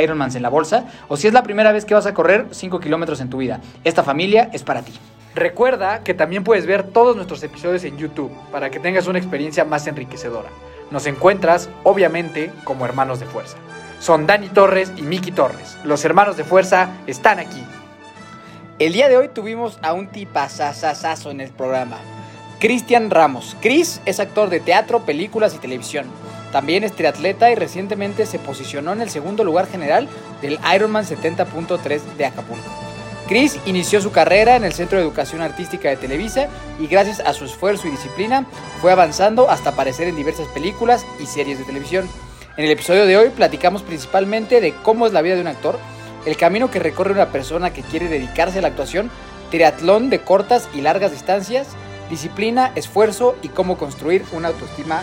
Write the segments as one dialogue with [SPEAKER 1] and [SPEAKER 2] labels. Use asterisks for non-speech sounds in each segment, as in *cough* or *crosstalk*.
[SPEAKER 1] Ironmans en la bolsa o si es la primera vez que vas a correr 5 kilómetros en tu vida. Esta familia es para ti.
[SPEAKER 2] Recuerda que también puedes ver todos nuestros episodios en YouTube para que tengas una experiencia más enriquecedora. Nos encuentras, obviamente, como hermanos de fuerza. Son Dani Torres y Miki Torres. Los hermanos de fuerza están aquí.
[SPEAKER 1] El día de hoy tuvimos a un tipazazazazo en el programa. Cristian Ramos. Chris es actor de teatro, películas y televisión. También es triatleta y recientemente se posicionó en el segundo lugar general del Ironman 70.3 de Acapulco. Chris inició su carrera en el Centro de Educación Artística de Televisa y gracias a su esfuerzo y disciplina fue avanzando hasta aparecer en diversas películas y series de televisión. En el episodio de hoy platicamos principalmente de cómo es la vida de un actor, el camino que recorre una persona que quiere dedicarse a la actuación, triatlón de cortas y largas distancias, disciplina, esfuerzo y cómo construir una autoestima.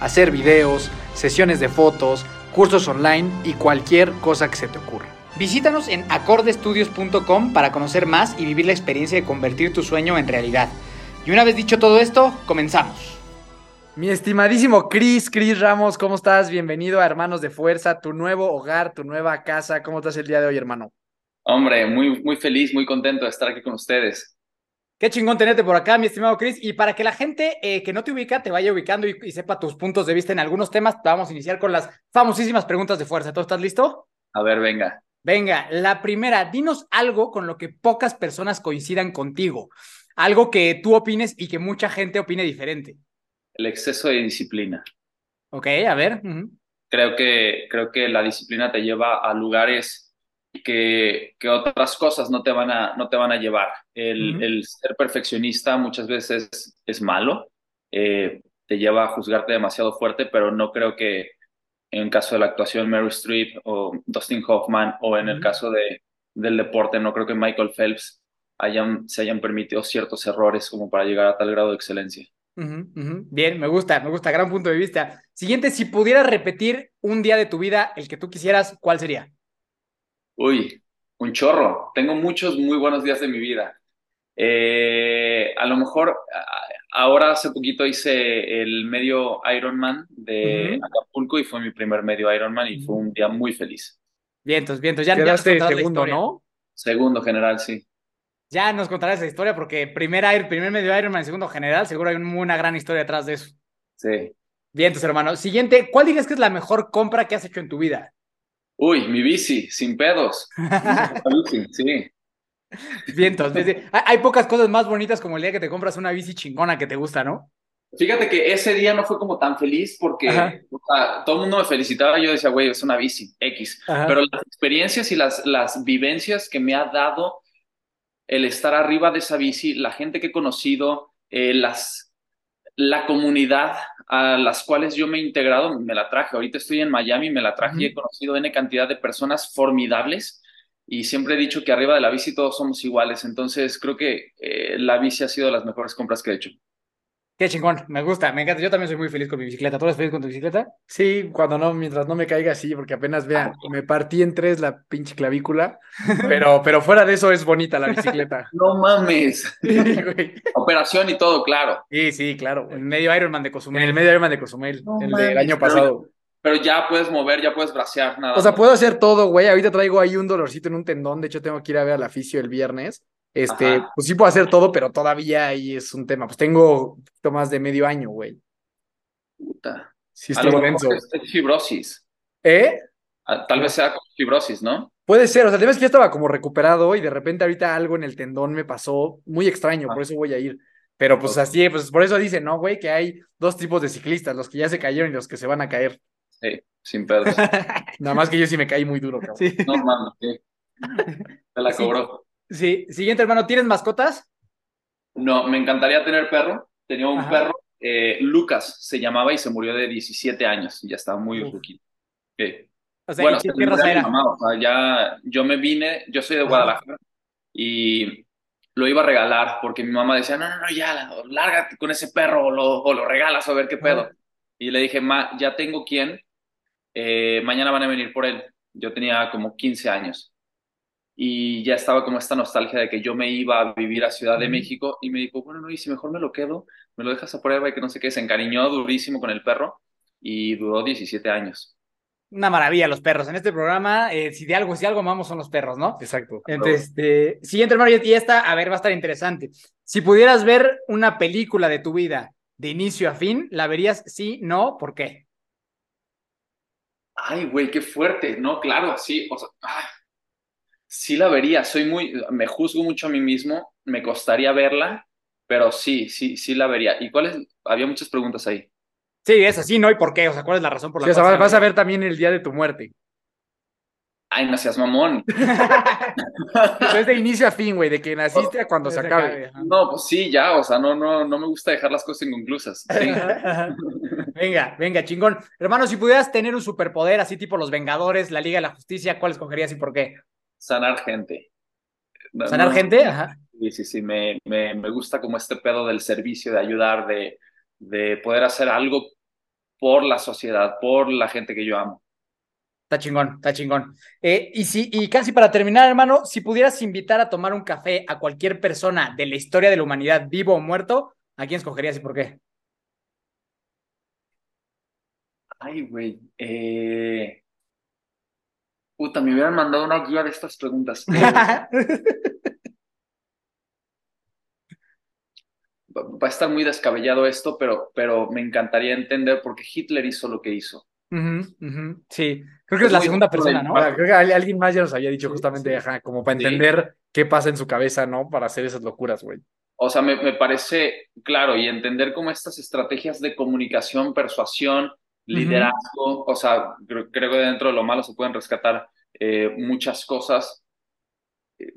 [SPEAKER 2] hacer videos, sesiones de fotos, cursos online y cualquier cosa que se te ocurra.
[SPEAKER 1] Visítanos en acordestudios.com para conocer más y vivir la experiencia de convertir tu sueño en realidad. Y una vez dicho todo esto, comenzamos.
[SPEAKER 2] Mi estimadísimo Chris, Chris Ramos, ¿cómo estás? Bienvenido a Hermanos de Fuerza, tu nuevo hogar, tu nueva casa. ¿Cómo estás el día de hoy, hermano?
[SPEAKER 3] Hombre, muy, muy feliz, muy contento de estar aquí con ustedes.
[SPEAKER 1] Qué chingón tenerte por acá, mi estimado Chris. Y para que la gente eh, que no te ubica te vaya ubicando y, y, sepa tus puntos de vista en algunos temas, vamos a iniciar con las famosísimas preguntas de fuerza. ¿Tú estás listo?
[SPEAKER 3] A ver, venga.
[SPEAKER 1] Venga, la primera, dinos algo con lo que pocas personas coincidan contigo. Algo que tú opines y que mucha gente opine diferente.
[SPEAKER 3] El exceso de disciplina.
[SPEAKER 1] Ok, a ver. Uh -huh.
[SPEAKER 3] Creo que, creo que la disciplina te lleva a lugares que, que, otras cosas no te van a, no te van a llevar. El, uh -huh. el ser perfeccionista muchas veces es, es malo, eh, te lleva a juzgarte demasiado fuerte, pero no creo que en el caso de la actuación Meryl Streep o Dustin Hoffman o en uh -huh. el caso de, del deporte, no creo que Michael Phelps hayan, se hayan permitido ciertos errores como para llegar a tal grado de excelencia.
[SPEAKER 1] Uh -huh, Bien, me gusta, me gusta, gran punto de vista. Siguiente, si pudieras repetir un día de tu vida, el que tú quisieras, ¿cuál sería?
[SPEAKER 3] Uy, un chorro. Tengo muchos muy buenos días de mi vida. Eh, a lo mejor ahora hace poquito hice el medio Ironman de uh -huh. Acapulco y fue mi primer medio Ironman y uh -huh. fue un día muy feliz.
[SPEAKER 1] Vientos, vientos. Ya,
[SPEAKER 2] Quedaste ya segundo, ¿no?
[SPEAKER 3] Segundo general, sí.
[SPEAKER 1] Ya nos contarás esa historia porque primer, primer medio Ironman, segundo general, seguro hay una gran historia detrás de eso.
[SPEAKER 3] Sí.
[SPEAKER 1] Bien, entonces, hermano. Siguiente, ¿cuál dirías que es la mejor compra que has hecho en tu vida?
[SPEAKER 3] Uy, mi bici, sin pedos. *laughs* sí.
[SPEAKER 1] Bien, entonces, hay pocas cosas más bonitas como el día que te compras una bici chingona que te gusta, ¿no?
[SPEAKER 3] Fíjate que ese día no fue como tan feliz porque todo el mundo me felicitaba. Yo decía, güey, es una bici, X. Pero las experiencias y las, las vivencias que me ha dado el estar arriba de esa bici, la gente que he conocido, eh, las, la comunidad a las cuales yo me he integrado, me la traje. Ahorita estoy en Miami, me la traje y he conocido N cantidad de personas formidables y siempre he dicho que arriba de la bici todos somos iguales. Entonces creo que eh, la bici ha sido de las mejores compras que he hecho.
[SPEAKER 1] Qué chingón, me gusta, me encanta. Yo también soy muy feliz con mi bicicleta. ¿Tú eres feliz con tu bicicleta?
[SPEAKER 2] Sí, cuando no, mientras no me caiga así, porque apenas vean, ah, me partí en tres la pinche clavícula, *laughs* pero, pero fuera de eso es bonita la bicicleta. *laughs*
[SPEAKER 3] no mames. *laughs* Operación y todo, claro.
[SPEAKER 1] Sí, sí, claro. En el medio Ironman de Cozumel.
[SPEAKER 2] En el medio Ironman de Cozumel, el del año pasado.
[SPEAKER 3] Pero, ya puedes mover, ya puedes bracear, nada.
[SPEAKER 2] O sea, puedo hacer todo, güey. Ahorita traigo ahí un dolorcito en un tendón. De hecho, tengo que ir a ver al aficio el viernes. Este, pues sí puedo hacer todo, pero todavía ahí es un tema. Pues tengo un poquito más de medio año, güey.
[SPEAKER 3] Puta.
[SPEAKER 2] Sí, estoy denso.
[SPEAKER 3] Es fibrosis.
[SPEAKER 2] ¿Eh?
[SPEAKER 3] Ah, tal vez sea fibrosis, ¿no?
[SPEAKER 2] Puede ser, o sea, el tema es que yo estaba como recuperado y de repente ahorita algo en el tendón me pasó muy extraño, por eso voy a ir. Pero pues así, pues por eso dicen, ¿no, güey? Que hay dos tipos de ciclistas, los que ya se cayeron y los que se van a caer.
[SPEAKER 3] Sí, sin pedos. *laughs*
[SPEAKER 2] Nada más que yo sí me caí muy duro, cabrón.
[SPEAKER 3] Sí. No, mano, sí. *laughs* Se la cobró.
[SPEAKER 1] Sí, siguiente hermano, ¿tienes mascotas?
[SPEAKER 3] No, me encantaría tener perro. Tenía un perro, eh, Lucas se llamaba y se murió de 17 años. Ya estaba muy poquito. bueno, ¿qué, era? ya yo me vine, yo soy de Guadalajara y lo iba a regalar porque mi mamá decía, no, no, no, ya, lárgate con ese perro o lo, o lo regalas a ver qué pedo. Y le dije, ma, ya tengo quien, eh, mañana van a venir por él. Yo tenía como 15 años y ya estaba como esta nostalgia de que yo me iba a vivir a Ciudad de México y me dijo, bueno, no, y si mejor me lo quedo, me lo dejas a prueba y que no sé qué, se encariñó durísimo con el perro y duró 17 años.
[SPEAKER 1] Una maravilla los perros. En este programa, eh, si de algo, si algo amamos son los perros, ¿no?
[SPEAKER 2] Exacto.
[SPEAKER 1] Entonces, este, siguiente hermano, y esta, a ver, va a estar interesante. Si pudieras ver una película de tu vida de inicio a fin, ¿la verías sí, no? ¿Por qué?
[SPEAKER 3] Ay, güey, qué fuerte. No, claro, sí. O sea, sí la vería, soy muy, me juzgo mucho a mí mismo, me costaría verla, pero sí, sí, sí la vería. ¿Y cuáles? Había muchas preguntas ahí.
[SPEAKER 1] Sí, es así, ¿no? ¿Y por qué? O sea, ¿cuál es la razón por la
[SPEAKER 2] cual? vas a ver también el día de tu muerte.
[SPEAKER 3] Ay, no seas mamón. *laughs*
[SPEAKER 2] es de inicio a fin, güey, de que naciste a cuando se acabe.
[SPEAKER 3] No, pues sí, ya, o sea, no, no, no me gusta dejar las cosas inconclusas. *laughs*
[SPEAKER 1] venga, venga, chingón. Hermano, si pudieras tener un superpoder así tipo los Vengadores, la Liga de la Justicia, ¿cuál escogerías y por qué?
[SPEAKER 3] Sanar gente.
[SPEAKER 1] ¿Sanar gente? Ajá.
[SPEAKER 3] Sí, sí, sí, me, me, me, gusta como este pedo del servicio, de ayudar, de, de poder hacer algo por la sociedad, por la gente que yo amo.
[SPEAKER 1] Está chingón, está chingón. Eh, y, si, y casi para terminar, hermano, si pudieras invitar a tomar un café a cualquier persona de la historia de la humanidad, vivo o muerto, ¿a quién escogerías y por qué?
[SPEAKER 3] Ay, güey. Eh... Puta, me hubieran mandado una guía de estas preguntas. *laughs* Va a estar muy descabellado esto, pero, pero me encantaría entender por qué Hitler hizo lo que hizo.
[SPEAKER 1] Sí, creo que es, la segunda persona, ¿no?
[SPEAKER 2] creo que alguien más ya nos había dicho justamente, como para entender qué pasa en su cabeza, ¿no? Para hacer esas locuras, güey.
[SPEAKER 3] O sea, me, me, parece claro y entender cómo estas estrategias de comunicación, persuasión, liderazgo, o sea, creo, que dentro de lo malo se pueden rescatar eh, muchas cosas eh,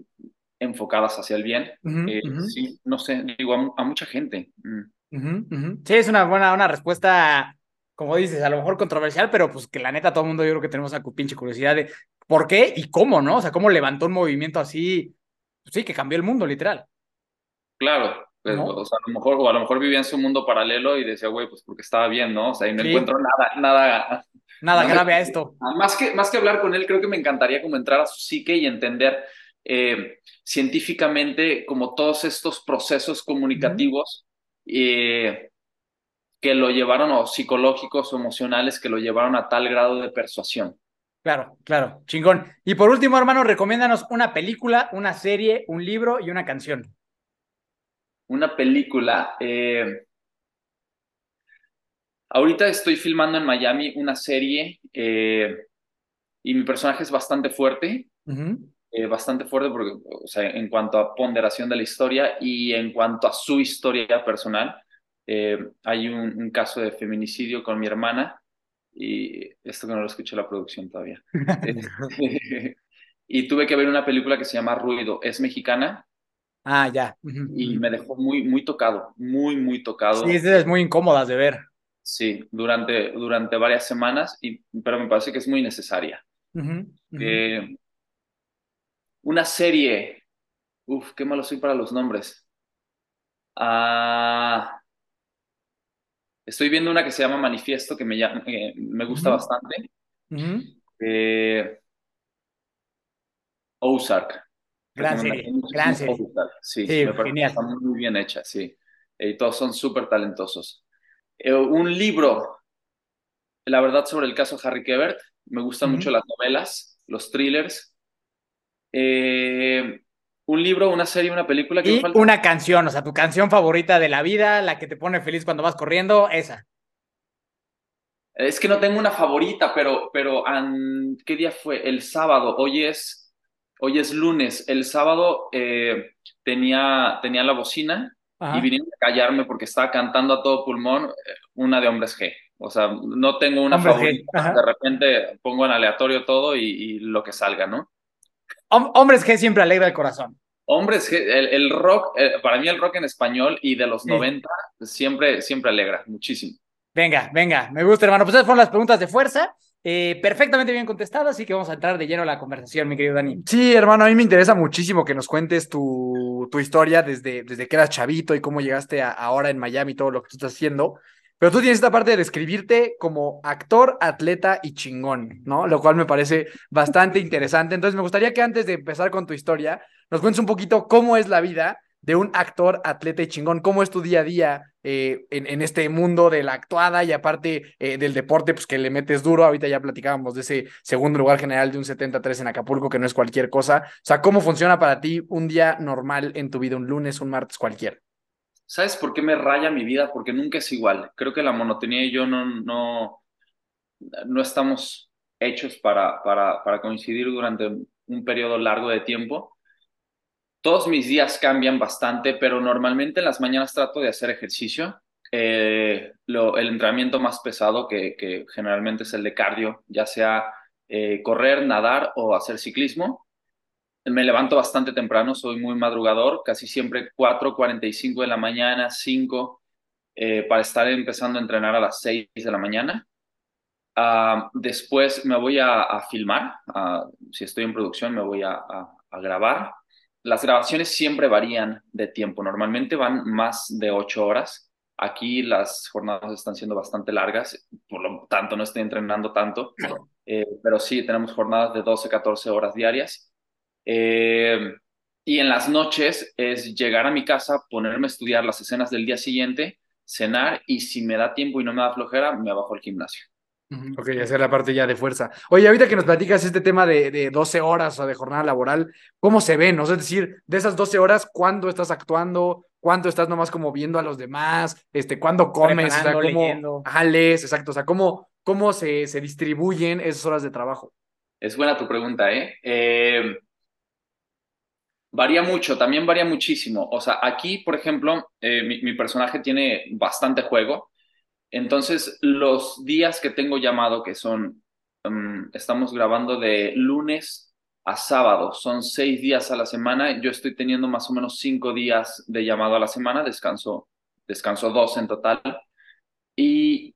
[SPEAKER 3] enfocadas hacia el bien. Eh, sí, no sé, digo, a, mucha gente.
[SPEAKER 1] Mm. Sí, es una buena una respuesta, como dices, a lo mejor controversial, pero pues que la neta todo el mundo yo creo que tenemos esa pinche curiosidad de por qué y cómo, ¿no? O sea, cómo levantó un movimiento así, pues sí, que cambió el mundo, literal.
[SPEAKER 3] Claro, pues, o sea, a lo mejor, o a lo mejor vivía en su mundo paralelo y decía, güey, pues porque estaba bien, ¿no? O sea, y no encuentro nada, nada.
[SPEAKER 1] Nada grave a esto.
[SPEAKER 3] Más que, más que hablar con él, creo que me encantaría como entrar a su psique y entender eh, científicamente como todos estos procesos comunicativos eh, que lo llevaron, o psicológicos o emocionales, que lo llevaron a tal grado de persuasión.
[SPEAKER 1] Claro, claro, chingón. Y por último, hermano, recomiéndanos una película, una serie, un libro y una canción
[SPEAKER 3] una película. Eh, Ahorita estoy filmando en Miami una serie eh, y mi personaje es bastante fuerte, eh, bastante fuerte porque, o sea, en cuanto a ponderación de la historia y en cuanto a su historia personal. Eh, hay un, caso de feminicidio con mi hermana y esto que no lo escuché la producción todavía. *laughs* *laughs* y tuve que ver una película que se llama Ruido, es mexicana.
[SPEAKER 1] Ah, ya.
[SPEAKER 3] Y me dejó muy, muy tocado, muy, muy tocado.
[SPEAKER 1] Sí, es muy incómodas de ver.
[SPEAKER 3] Sí, durante, durante varias semanas, y, pero me parece que es muy necesaria. una serie, uf, qué malo soy para los nombres. Ah, estoy viendo una que se llama Manifiesto, que me, me gusta bastante. Eh, Ozark.
[SPEAKER 1] Gran serie, gran serie.
[SPEAKER 3] Sí, me que está muy bien hecha, sí. Y todos son súper talentosos. Eh, un libro, la verdad, sobre el caso Harry Kebert. Me gustan mucho las novelas, los thrillers. Eh, un libro, una serie, una película.
[SPEAKER 1] Que y una canción, o sea, tu canción favorita de la vida, la que te pone feliz cuando vas corriendo, esa.
[SPEAKER 3] Es que no tengo una favorita, pero, pero ¿qué día fue? El sábado. Hoy es, hoy es lunes. El sábado eh, tenía, tenía la bocina y vinieron a callarme porque estaba cantando a todo pulmón eh, una de Hombres G. O sea, no tengo una favorita. De repente pongo en aleatorio todo y, lo que salga, ¿no?
[SPEAKER 1] Hombres G siempre alegra el corazón.
[SPEAKER 3] Hombres G, el, rock, eh, para mí el rock en español y de los 90 siempre, siempre alegra muchísimo.
[SPEAKER 1] Venga, venga, me gusta, hermano. Pues esas fueron las preguntas de fuerza. Eh, perfectamente bien contestadas, así que vamos a entrar de lleno a la conversación, mi querido Dani.
[SPEAKER 2] Sí, hermano, a mí me interesa muchísimo que nos cuentes tu, tu historia desde, desde que eras chavito y cómo llegaste ahora en Miami, todo lo que tú estás haciendo. Pero tú tienes esta parte de describirte como actor, atleta y chingón, ¿no? Lo cual me parece bastante interesante. Entonces, me gustaría que antes de empezar con tu historia, nos cuentes un poquito cómo es la vida de un actor, atleta y chingón. ¿Cómo es tu día a día eh, en, este mundo de la actuada y aparte eh, del deporte, pues que le metes duro? Ahorita ya platicábamos de ese segundo lugar general de un 73 en Acapulco, que no es cualquier cosa. O sea, ¿cómo funciona para ti un día normal en tu vida, un lunes, un martes, cualquier?
[SPEAKER 3] ¿Sabes por qué me raya mi vida? Porque nunca es igual. Creo que la monotonía y yo no, no, no estamos hechos para, para, para coincidir durante un periodo largo de tiempo todos mis días cambian bastante, pero normalmente en las mañanas trato de hacer ejercicio. Eh, el entrenamiento más pesado, que, generalmente es el de cardio, ya sea eh, correr, nadar o hacer ciclismo. Me levanto bastante temprano, soy muy madrugador, casi siempre 4.45 de la mañana, 5, eh, para estar empezando a entrenar a las 6 de la mañana. Ah, después me voy a, filmar, ah, si estoy en producción me voy a grabar las grabaciones siempre varían de tiempo, normalmente van más de ocho horas. Aquí las jornadas están siendo bastante largas, por lo tanto no estoy entrenando tanto, eh, pero sí tenemos jornadas de 12, 14 horas diarias. Eh, y en las noches es llegar a mi casa, ponerme a estudiar las escenas del día siguiente, cenar y si me da tiempo y no me da flojera, me bajo al gimnasio.
[SPEAKER 2] Ok, hacer la parte ya de fuerza. Oye, ahorita que nos platicas este tema de, de 12 horas o de jornada laboral, ¿cómo se ven? Es decir, de esas 12 horas, ¿cuándo estás actuando? ¿Cuánto estás nomás como viendo a los demás? Este, ¿Cuándo comes? O sea, ¿cómo, exacto. O sea, ¿cómo, cómo se, se distribuyen esas horas de trabajo?
[SPEAKER 3] Es buena tu pregunta, ¿eh? eh varía mucho, también varía muchísimo. O sea, aquí, por ejemplo, eh, mi personaje tiene bastante juego entonces, los días que tengo llamado, que son, mm, estamos grabando de lunes a sábado, son seis días a la semana, yo estoy teniendo más o menos cinco días de llamado a la semana, descanso, descanso dos en total, y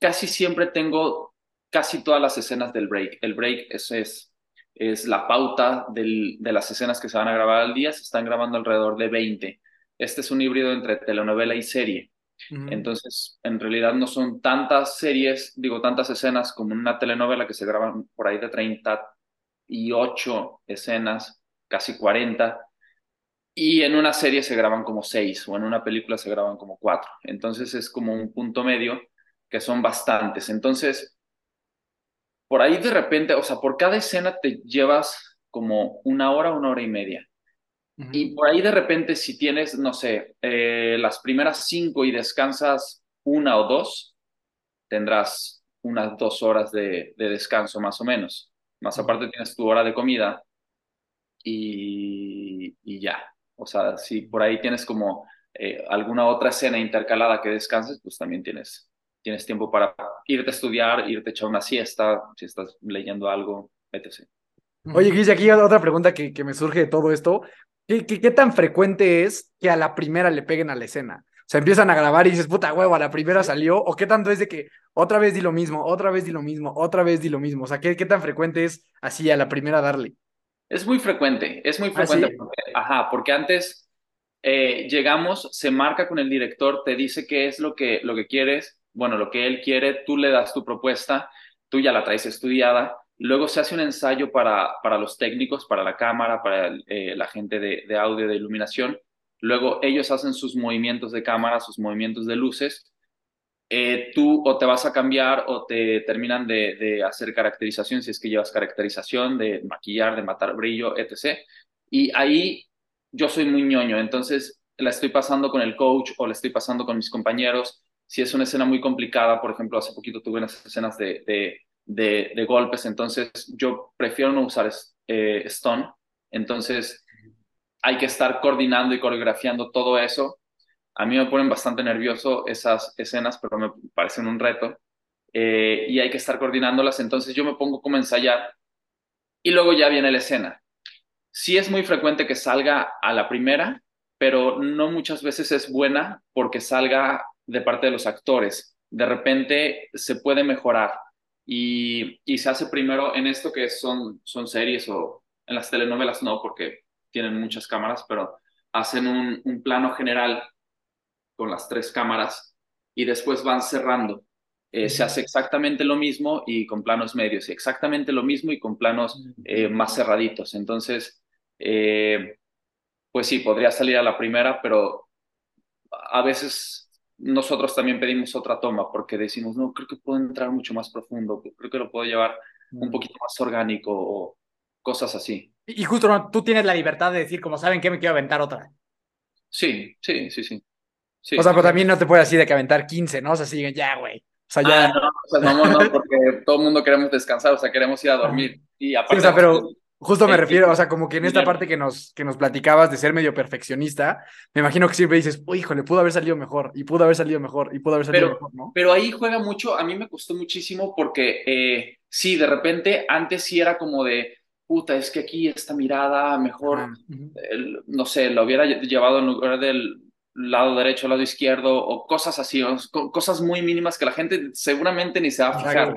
[SPEAKER 3] casi siempre tengo casi todas las escenas del break. El break es, es, es la pauta del, de las escenas que se van a grabar al día, se están grabando alrededor de 20. Este es un híbrido entre telenovela y serie. Entonces, en realidad no son tantas series, digo, tantas escenas como una telenovela que se graban por ahí de 38 escenas, casi 40, y en una serie se graban como 6 o en una película se graban como 4. Entonces es como un punto medio que son bastantes. Entonces, por ahí de repente, o sea, por cada escena te llevas como una hora, una hora y media. Y por ahí de repente, si tienes, no sé, eh, las primeras cinco y descansas una o dos, tendrás unas dos horas de, descanso más o menos. Más aparte tienes tu hora de comida y, y ya. O sea, si por ahí tienes como eh, alguna otra escena intercalada que descanses, pues también tienes, tienes tiempo para irte a estudiar, irte a echar una siesta, si estás leyendo algo, etc.
[SPEAKER 2] Oye, Guille, aquí otra pregunta que, que me surge de todo esto. ¿Qué, ¿Qué, tan frecuente es que a la primera le peguen a la escena? O sea, empiezan a grabar y dices, puta huevo, a la primera salió. ¿O qué tanto es de que otra vez di lo mismo, otra vez di lo mismo, otra vez di lo mismo? O sea, ¿qué, qué tan frecuente es así a la primera darle?
[SPEAKER 3] Es muy frecuente, es muy ¿Ah, frecuente. ajá, porque antes eh, llegamos, se marca con el director, te dice qué es lo que, lo que quieres, bueno, lo que él quiere, tú le das tu propuesta, tú ya la traes estudiada, luego se hace un ensayo para, para los técnicos, para la cámara, para eh, la gente de, audio, de iluminación, luego ellos hacen sus movimientos de cámara, sus movimientos de luces, eh, tú o te vas a cambiar o te terminan de, hacer caracterización, si es que llevas caracterización, de maquillar, de matar brillo, etc. Y ahí yo soy muy ñoño, entonces la estoy pasando con el coach o la estoy pasando con mis compañeros. Si es una escena muy complicada, por ejemplo, hace poquito tuve unas escenas de, de, golpes, entonces yo prefiero no usar eh, stone, entonces hay que estar coordinando y coreografiando todo eso. A mí me ponen bastante nervioso esas escenas, pero me parecen un reto. Eh, y hay que estar coordinándolas, entonces yo me pongo como ensayar y luego ya viene la escena sí es muy frecuente que salga a la primera, pero no muchas veces es buena porque salga de parte de los actores. De repente se puede mejorar y, se hace primero en esto que son, son series o en las telenovelas no, porque tienen muchas cámaras, pero hacen un, un plano general con las tres cámaras y después van cerrando. Eh, se hace exactamente lo mismo y con planos medios, y exactamente lo mismo y con planos eh, más cerraditos. Entonces, eh, pues sí, podría salir a la primera, pero a veces nosotros también pedimos otra toma porque decimos, no, creo que puedo entrar mucho más profundo, creo que lo puedo llevar un mm. poquito más orgánico o cosas así.
[SPEAKER 1] Y justo ¿no? tú tienes la libertad de decir, como saben que me quiero aventar otra.
[SPEAKER 3] Sí, sí, sí, sí.
[SPEAKER 2] o sea, pero también no te puedes así de que aventar 15, ¿no? O sea, siguen ya, güey. O sea, ya.
[SPEAKER 3] Ah, no, o sea, no, no, porque todo el mundo queremos descansar, o sea, queremos ir a dormir. Y aparte,
[SPEAKER 2] o sea, pero Justo me refiero, o sea, como que en esta parte que nos, que nos platicabas de ser medio perfeccionista, me imagino que siempre dices, oh, híjole, pudo haber salido mejor, y pudo haber salido mejor, y pudo haber salido
[SPEAKER 3] pero,
[SPEAKER 2] mejor, ¿no?
[SPEAKER 3] Pero ahí juega mucho, a mí me costó muchísimo porque, eh, sí, de repente, antes sí era como de, puta, es que aquí esta mirada mejor, no sé, lo hubiera llevado en lugar del lado derecho, lado izquierdo, o cosas así, o, cosas muy mínimas que la gente seguramente ni se va a fijar.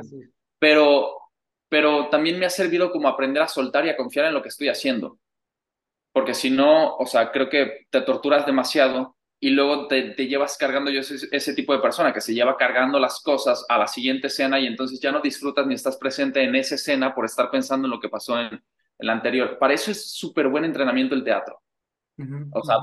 [SPEAKER 3] Pero pero también me ha servido como aprender a soltar y a confiar en lo que estoy haciendo. Porque si no, o sea, creo que te torturas demasiado y luego te, llevas cargando, yo soy ese tipo de persona que se lleva cargando las cosas a la siguiente escena y entonces ya no disfrutas ni estás presente en esa escena por estar pensando en lo que pasó en, la anterior. Para eso es súper buen entrenamiento el teatro. o sea,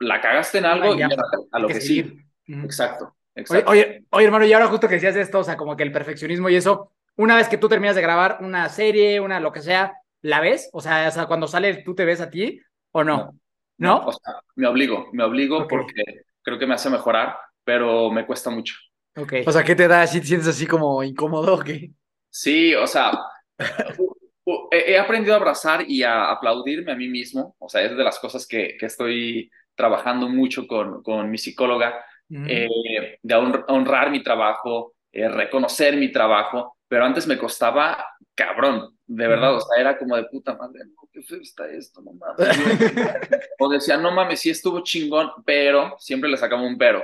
[SPEAKER 3] la cagaste en algo y a lo que, sí. Exacto. exacto.
[SPEAKER 1] Oye, oye, hermano, y ahora justo que decías esto, o sea, como que el perfeccionismo y eso, una vez que tú terminas de grabar una serie, una lo que sea, ¿la ves? O sea, cuando sale, ¿tú te ves a ti o no? ¿No?
[SPEAKER 3] o sea, me obligo, me obligo porque creo que me hace mejorar, pero me cuesta mucho.
[SPEAKER 2] Okay. O sea, ¿qué te da? ¿Si te sientes así como incómodo o qué?
[SPEAKER 3] Sí, o sea, *laughs* he aprendido a abrazar y a aplaudirme a mí mismo. O sea, es de las cosas que, que estoy trabajando mucho con, con mi psicóloga, eh, de honrar mi trabajo, eh, reconocer mi trabajo pero antes me costaba cabrón, de verdad, o sea, era como de puta madre, no, qué feo está esto, no mames. *laughs* o decía, no mames, sí estuvo chingón, pero siempre le sacaba un pero.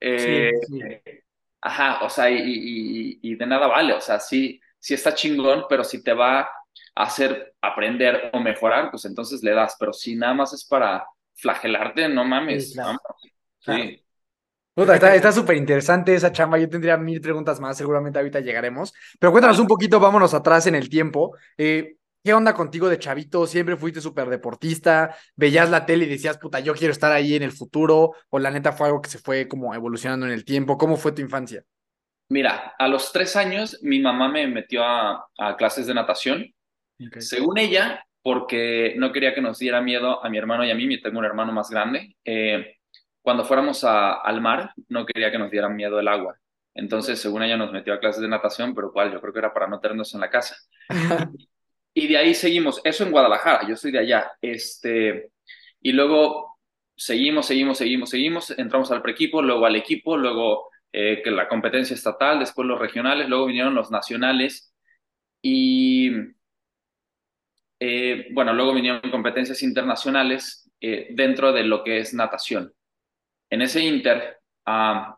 [SPEAKER 3] Eh, ajá, o sea, y, y, de nada vale, o sea, sí, sí está chingón, pero si te va a hacer aprender o mejorar, pues entonces le das, pero si nada más es para flagelarte, no mames. Sí,
[SPEAKER 2] está súper interesante esa chamba. Yo tendría mil preguntas más, seguramente ahorita llegaremos. Pero cuéntanos un poquito, vámonos atrás en el tiempo. Eh, ¿Qué onda contigo de chavito? ¿Siempre fuiste súper deportista? ¿Veías la tele y decías, puta, yo quiero estar ahí en el futuro? ¿O la neta fue algo que se fue como evolucionando en el tiempo? ¿Cómo fue tu infancia?
[SPEAKER 3] Mira, a los tres años mi mamá me metió a, clases de natación. Según ella, porque no quería que nos diera miedo a mi hermano y a mí, tengo un hermano más grande. Eh, cuando fuéramos al mar, no quería que nos dieran miedo el agua. Entonces, según ella, nos metió a clases de natación, pero cuál, yo creo que era para no tenernos en la casa. *laughs* y de ahí seguimos, eso en Guadalajara, yo soy de allá. Este, y luego seguimos, seguimos, seguimos, seguimos, entramos al preequipo, luego al equipo, luego eh, que la competencia estatal, después los regionales, luego vinieron los nacionales y eh, bueno, luego vinieron competencias internacionales eh, dentro de lo que es natación. En ese inter, ah,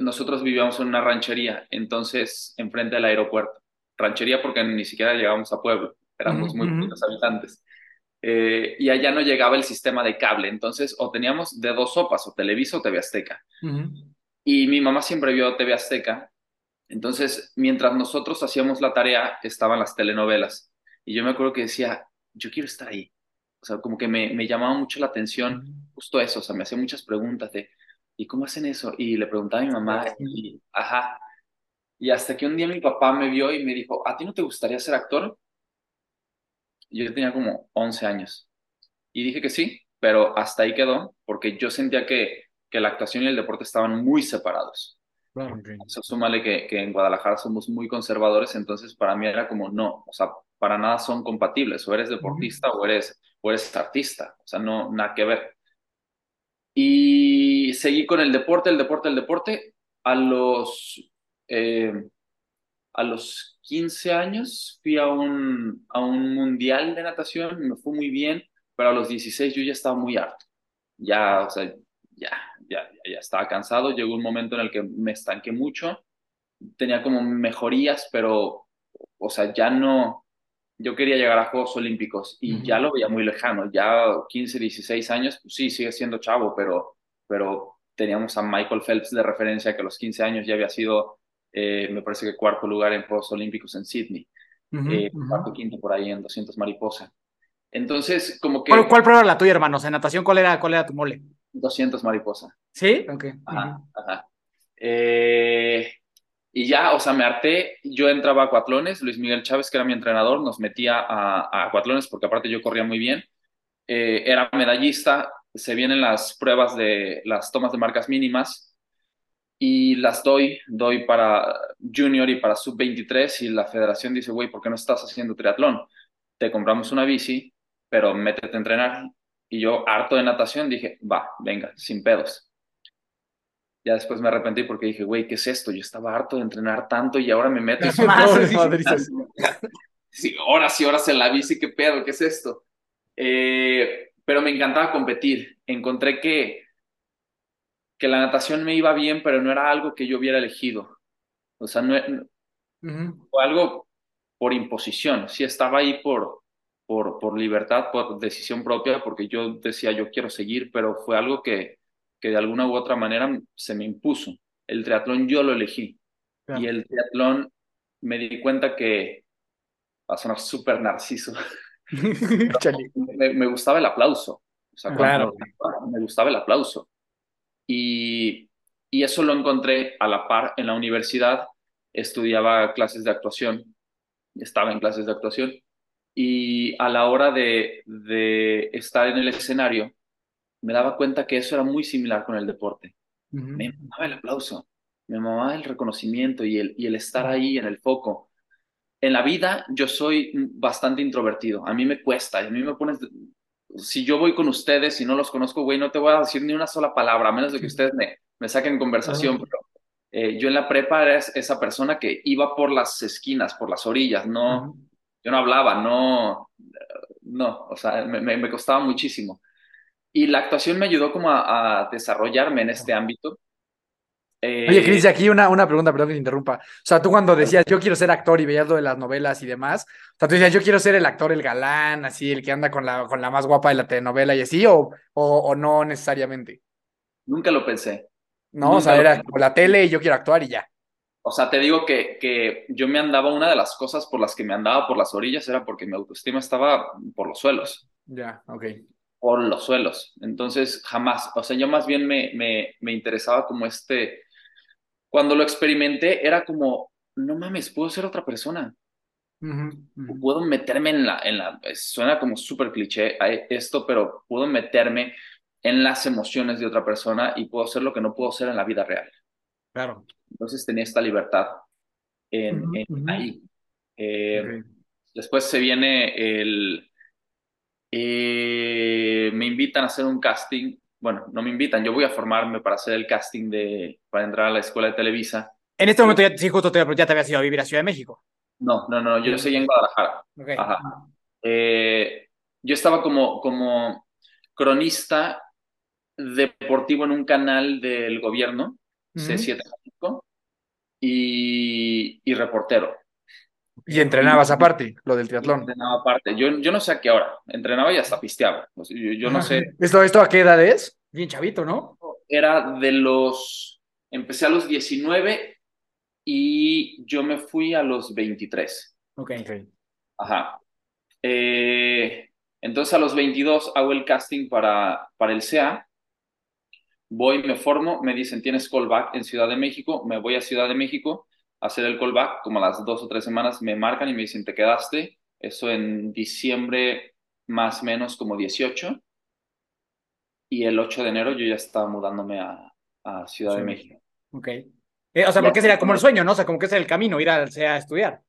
[SPEAKER 3] nosotros vivíamos en una ranchería, entonces enfrente del aeropuerto. Ranchería porque ni siquiera llegábamos a pueblo, éramos muy pocos habitantes. y allá no llegaba el sistema de cable, entonces o teníamos de dos sopas, o Televisa o TV Azteca. Y mi mamá siempre vio TV Azteca. Entonces, mientras nosotros hacíamos la tarea, estaban las telenovelas. Y yo me acuerdo que decía, yo quiero estar ahí. O sea, como que me, me llamaba mucho la atención justo eso. O sea, me hacía muchas preguntas de, ¿y cómo hacen eso? Y le preguntaba a mi mamá, y, ajá. Y hasta que un día mi papá me vio y me dijo, ¿a ti no te gustaría ser actor? Yo tenía como 11 años. Y dije que sí, pero hasta ahí quedó, porque yo sentía que que la actuación y el deporte estaban muy separados. Claro, Eso súmale que, que en Guadalajara somos muy conservadores, entonces para mí era como, no, o sea, para nada son compatibles, o eres deportista o, eres, o eres artista, o sea, no, nada que ver. Y seguí con el deporte, el deporte, el deporte. A los, eh, a los 15 años fui a un, a un mundial de natación, me fue muy bien, pero a los 16 yo ya estaba muy harto. Ya, o sea, ya, ya, ya estaba cansado, llegó un momento en el que me estanqué mucho, tenía como mejorías, pero, o sea, ya no, yo quería llegar a Juegos Olímpicos y ya lo veía muy lejano, ya 15, 16 años, pues sí, sigue siendo chavo, pero, pero teníamos a Michael Phelps de referencia que a los 15 años ya había sido, eh, me parece que cuarto lugar en Juegos Olímpicos en Sydney, eh, cuarto, quinto por ahí en 200 mariposa. Entonces, como que...
[SPEAKER 1] ¿Cuál, prueba era la tuya, hermanos? ¿En natación cuál era, cuál era tu mole?
[SPEAKER 3] 200 mariposa.
[SPEAKER 1] ¿Sí? Ok.
[SPEAKER 3] Ajá, ajá. Eh, y ya, o sea, me harté. Yo entraba a cuatlones. Luis Miguel Chávez, que era mi entrenador, nos metía a, a cuatlones porque aparte yo corría muy bien. Eh, era medallista. Se vienen las pruebas de las tomas de marcas mínimas y las doy, doy para junior y para sub-23 y la federación dice, güey, ¿por qué no estás haciendo triatlón? Te compramos una bici, pero métete a entrenar y yo, harto de natación, dije, va, venga, sin pedos. Ya después me arrepentí porque dije, güey, ¿qué es esto? Yo estaba harto de entrenar tanto y ahora me meto. *laughs* sí, horas y horas en la bici, ¿qué pedo? ¿Qué es esto? Eh, pero me encantaba competir. Encontré que, que la natación me iba bien, pero no era algo que yo hubiera elegido. O sea, no, fue algo por imposición. Sí estaba ahí por, por, por libertad, por decisión propia, porque yo decía, yo quiero seguir, pero fue algo que, que de alguna u otra manera se me impuso. El triatlón yo lo elegí. Y el triatlón me di cuenta que va a sonar súper narciso. *laughs* me, me, gustaba el aplauso. O sea, claro. me gustaba el aplauso. Y, y eso lo encontré a la par en la universidad. Estudiaba clases de actuación. Estaba en clases de actuación y a la hora de, de, estar en el escenario, me daba cuenta que eso era muy similar con el deporte. Me mamaba el aplauso, me mamaba el reconocimiento y el, y el estar ahí en el foco. En la vida yo soy bastante introvertido, a mí me cuesta, a mí me pones, si yo voy con ustedes y no los conozco, güey, no te voy a decir ni una sola palabra, a menos de que ustedes me, me saquen conversación, pero eh, yo en la prepa era esa persona que iba por las esquinas, por las orillas, no, yo no hablaba, no, no, o sea, me, me, costaba muchísimo. Y la actuación me ayudó como a, desarrollarme en este ámbito.
[SPEAKER 2] Oye, Cris, eh, aquí una, una pregunta, perdón que te interrumpa. O sea, tú cuando decías yo quiero ser actor y veías lo de las novelas y demás, o sea, tú decías yo quiero ser el actor, el galán, así, el que anda con la, con la más guapa de la telenovela y así, o, o, no necesariamente.
[SPEAKER 3] Nunca lo pensé.
[SPEAKER 2] No, o sea, era como la tele y yo quiero actuar y ya.
[SPEAKER 3] O sea, te digo que, que yo me andaba, una de las cosas por las que me andaba por las orillas era porque mi autoestima estaba por los suelos.
[SPEAKER 2] Ya, ok.
[SPEAKER 3] Por los suelos. Entonces, jamás, o sea, yo más bien me, me, me interesaba como este, cuando lo experimenté, era como, no mames, puedo ser otra persona. Puedo meterme en la, en la, suena como súper cliché esto, pero puedo meterme en las emociones de otra persona y puedo ser lo que no puedo ser en la vida real.
[SPEAKER 1] Claro.
[SPEAKER 3] Entonces tenía esta libertad en, en ahí. Eh. Después se viene el... eh, me invitan a hacer un casting. Bueno, no me invitan, yo voy a formarme para hacer el casting de, para entrar a la escuela de Televisa.
[SPEAKER 1] En este momento ya, sí, justo te, ya te habías ido a vivir a Ciudad de México.
[SPEAKER 3] No, no, no, yo seguí en Guadalajara. Ajá. Eh, yo estaba como, como cronista deportivo en un canal del gobierno,
[SPEAKER 1] Ujú.
[SPEAKER 3] C7 México, y, y reportero.
[SPEAKER 2] Y entrenabas aparte, lo del triatlón.
[SPEAKER 3] Entrenaba aparte. Yo, yo no sé a qué hora. Entrenaba y hasta pisteaba. Yo, yo no sé.
[SPEAKER 2] ¿Esto, ¿Esto a qué edad es?
[SPEAKER 1] Bien chavito, ¿no?
[SPEAKER 3] Era de los. Empecé a los 19 y yo me fui a los 23.
[SPEAKER 1] Ok.
[SPEAKER 3] Ajá. Eh, entonces a los 22 hago el casting para, para el SEA. Voy, me formo, me dicen, tienes callback en Ciudad de México. Me voy a Ciudad de México a hacer el callback. Como a las dos o tres semanas me marcan y me dicen, te quedaste. Eso en diciembre, más o menos como 18. Y el 8 de enero yo ya estaba mudándome a, a Ciudad
[SPEAKER 1] Sí.
[SPEAKER 3] de México.
[SPEAKER 1] Ok. Eh, o sea, porque sería como el sueño, ¿no? O sea, como que es el camino, ir al CEA a estudiar.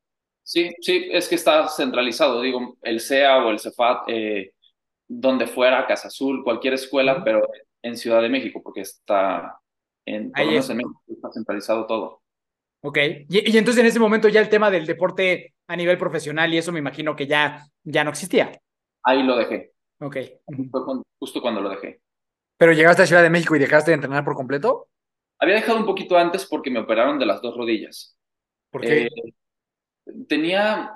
[SPEAKER 3] Sí, sí, es que está centralizado, digo, el CEA o el CEFAT, eh, donde fuera, Casa Azul, cualquier escuela,
[SPEAKER 1] Ujú.
[SPEAKER 3] pero en Ciudad de México, porque está en, por
[SPEAKER 1] es.
[SPEAKER 3] en México, está centralizado todo.
[SPEAKER 1] Ok. Y, y entonces en ese momento ya el tema del deporte a nivel profesional y eso me imagino que ya, ya no existía.
[SPEAKER 3] Ahí lo dejé,
[SPEAKER 1] Ok.
[SPEAKER 3] Fue con- justo cuando lo dejé.
[SPEAKER 2] ¿Pero llegaste a Ciudad de México y dejaste de entrenar por completo?
[SPEAKER 3] Había dejado un poquito antes porque me operaron de las dos rodillas.
[SPEAKER 2] ¿Por qué?
[SPEAKER 3] Eh, tenía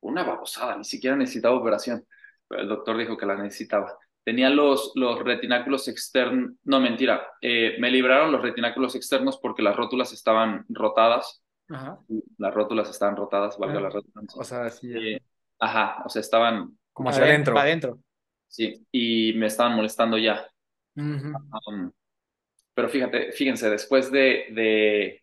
[SPEAKER 3] una babosada, ni siquiera necesitaba operación, pero el doctor dijo que la necesitaba. Tenía los, los retináculos externos, no mentira, eh, me libraron los retináculos externos porque las rótulas estaban rotadas,
[SPEAKER 1] Ajá.
[SPEAKER 3] las rótulas estaban rotadas, valga
[SPEAKER 1] Ah,
[SPEAKER 3] la redundancia.
[SPEAKER 2] o sea, sí.
[SPEAKER 3] Eh, ajá, o sea, estaban,
[SPEAKER 2] como hacia adentro.
[SPEAKER 3] Sí, y me estaban molestando ya. Um, pero fíjate, fíjense, después de, de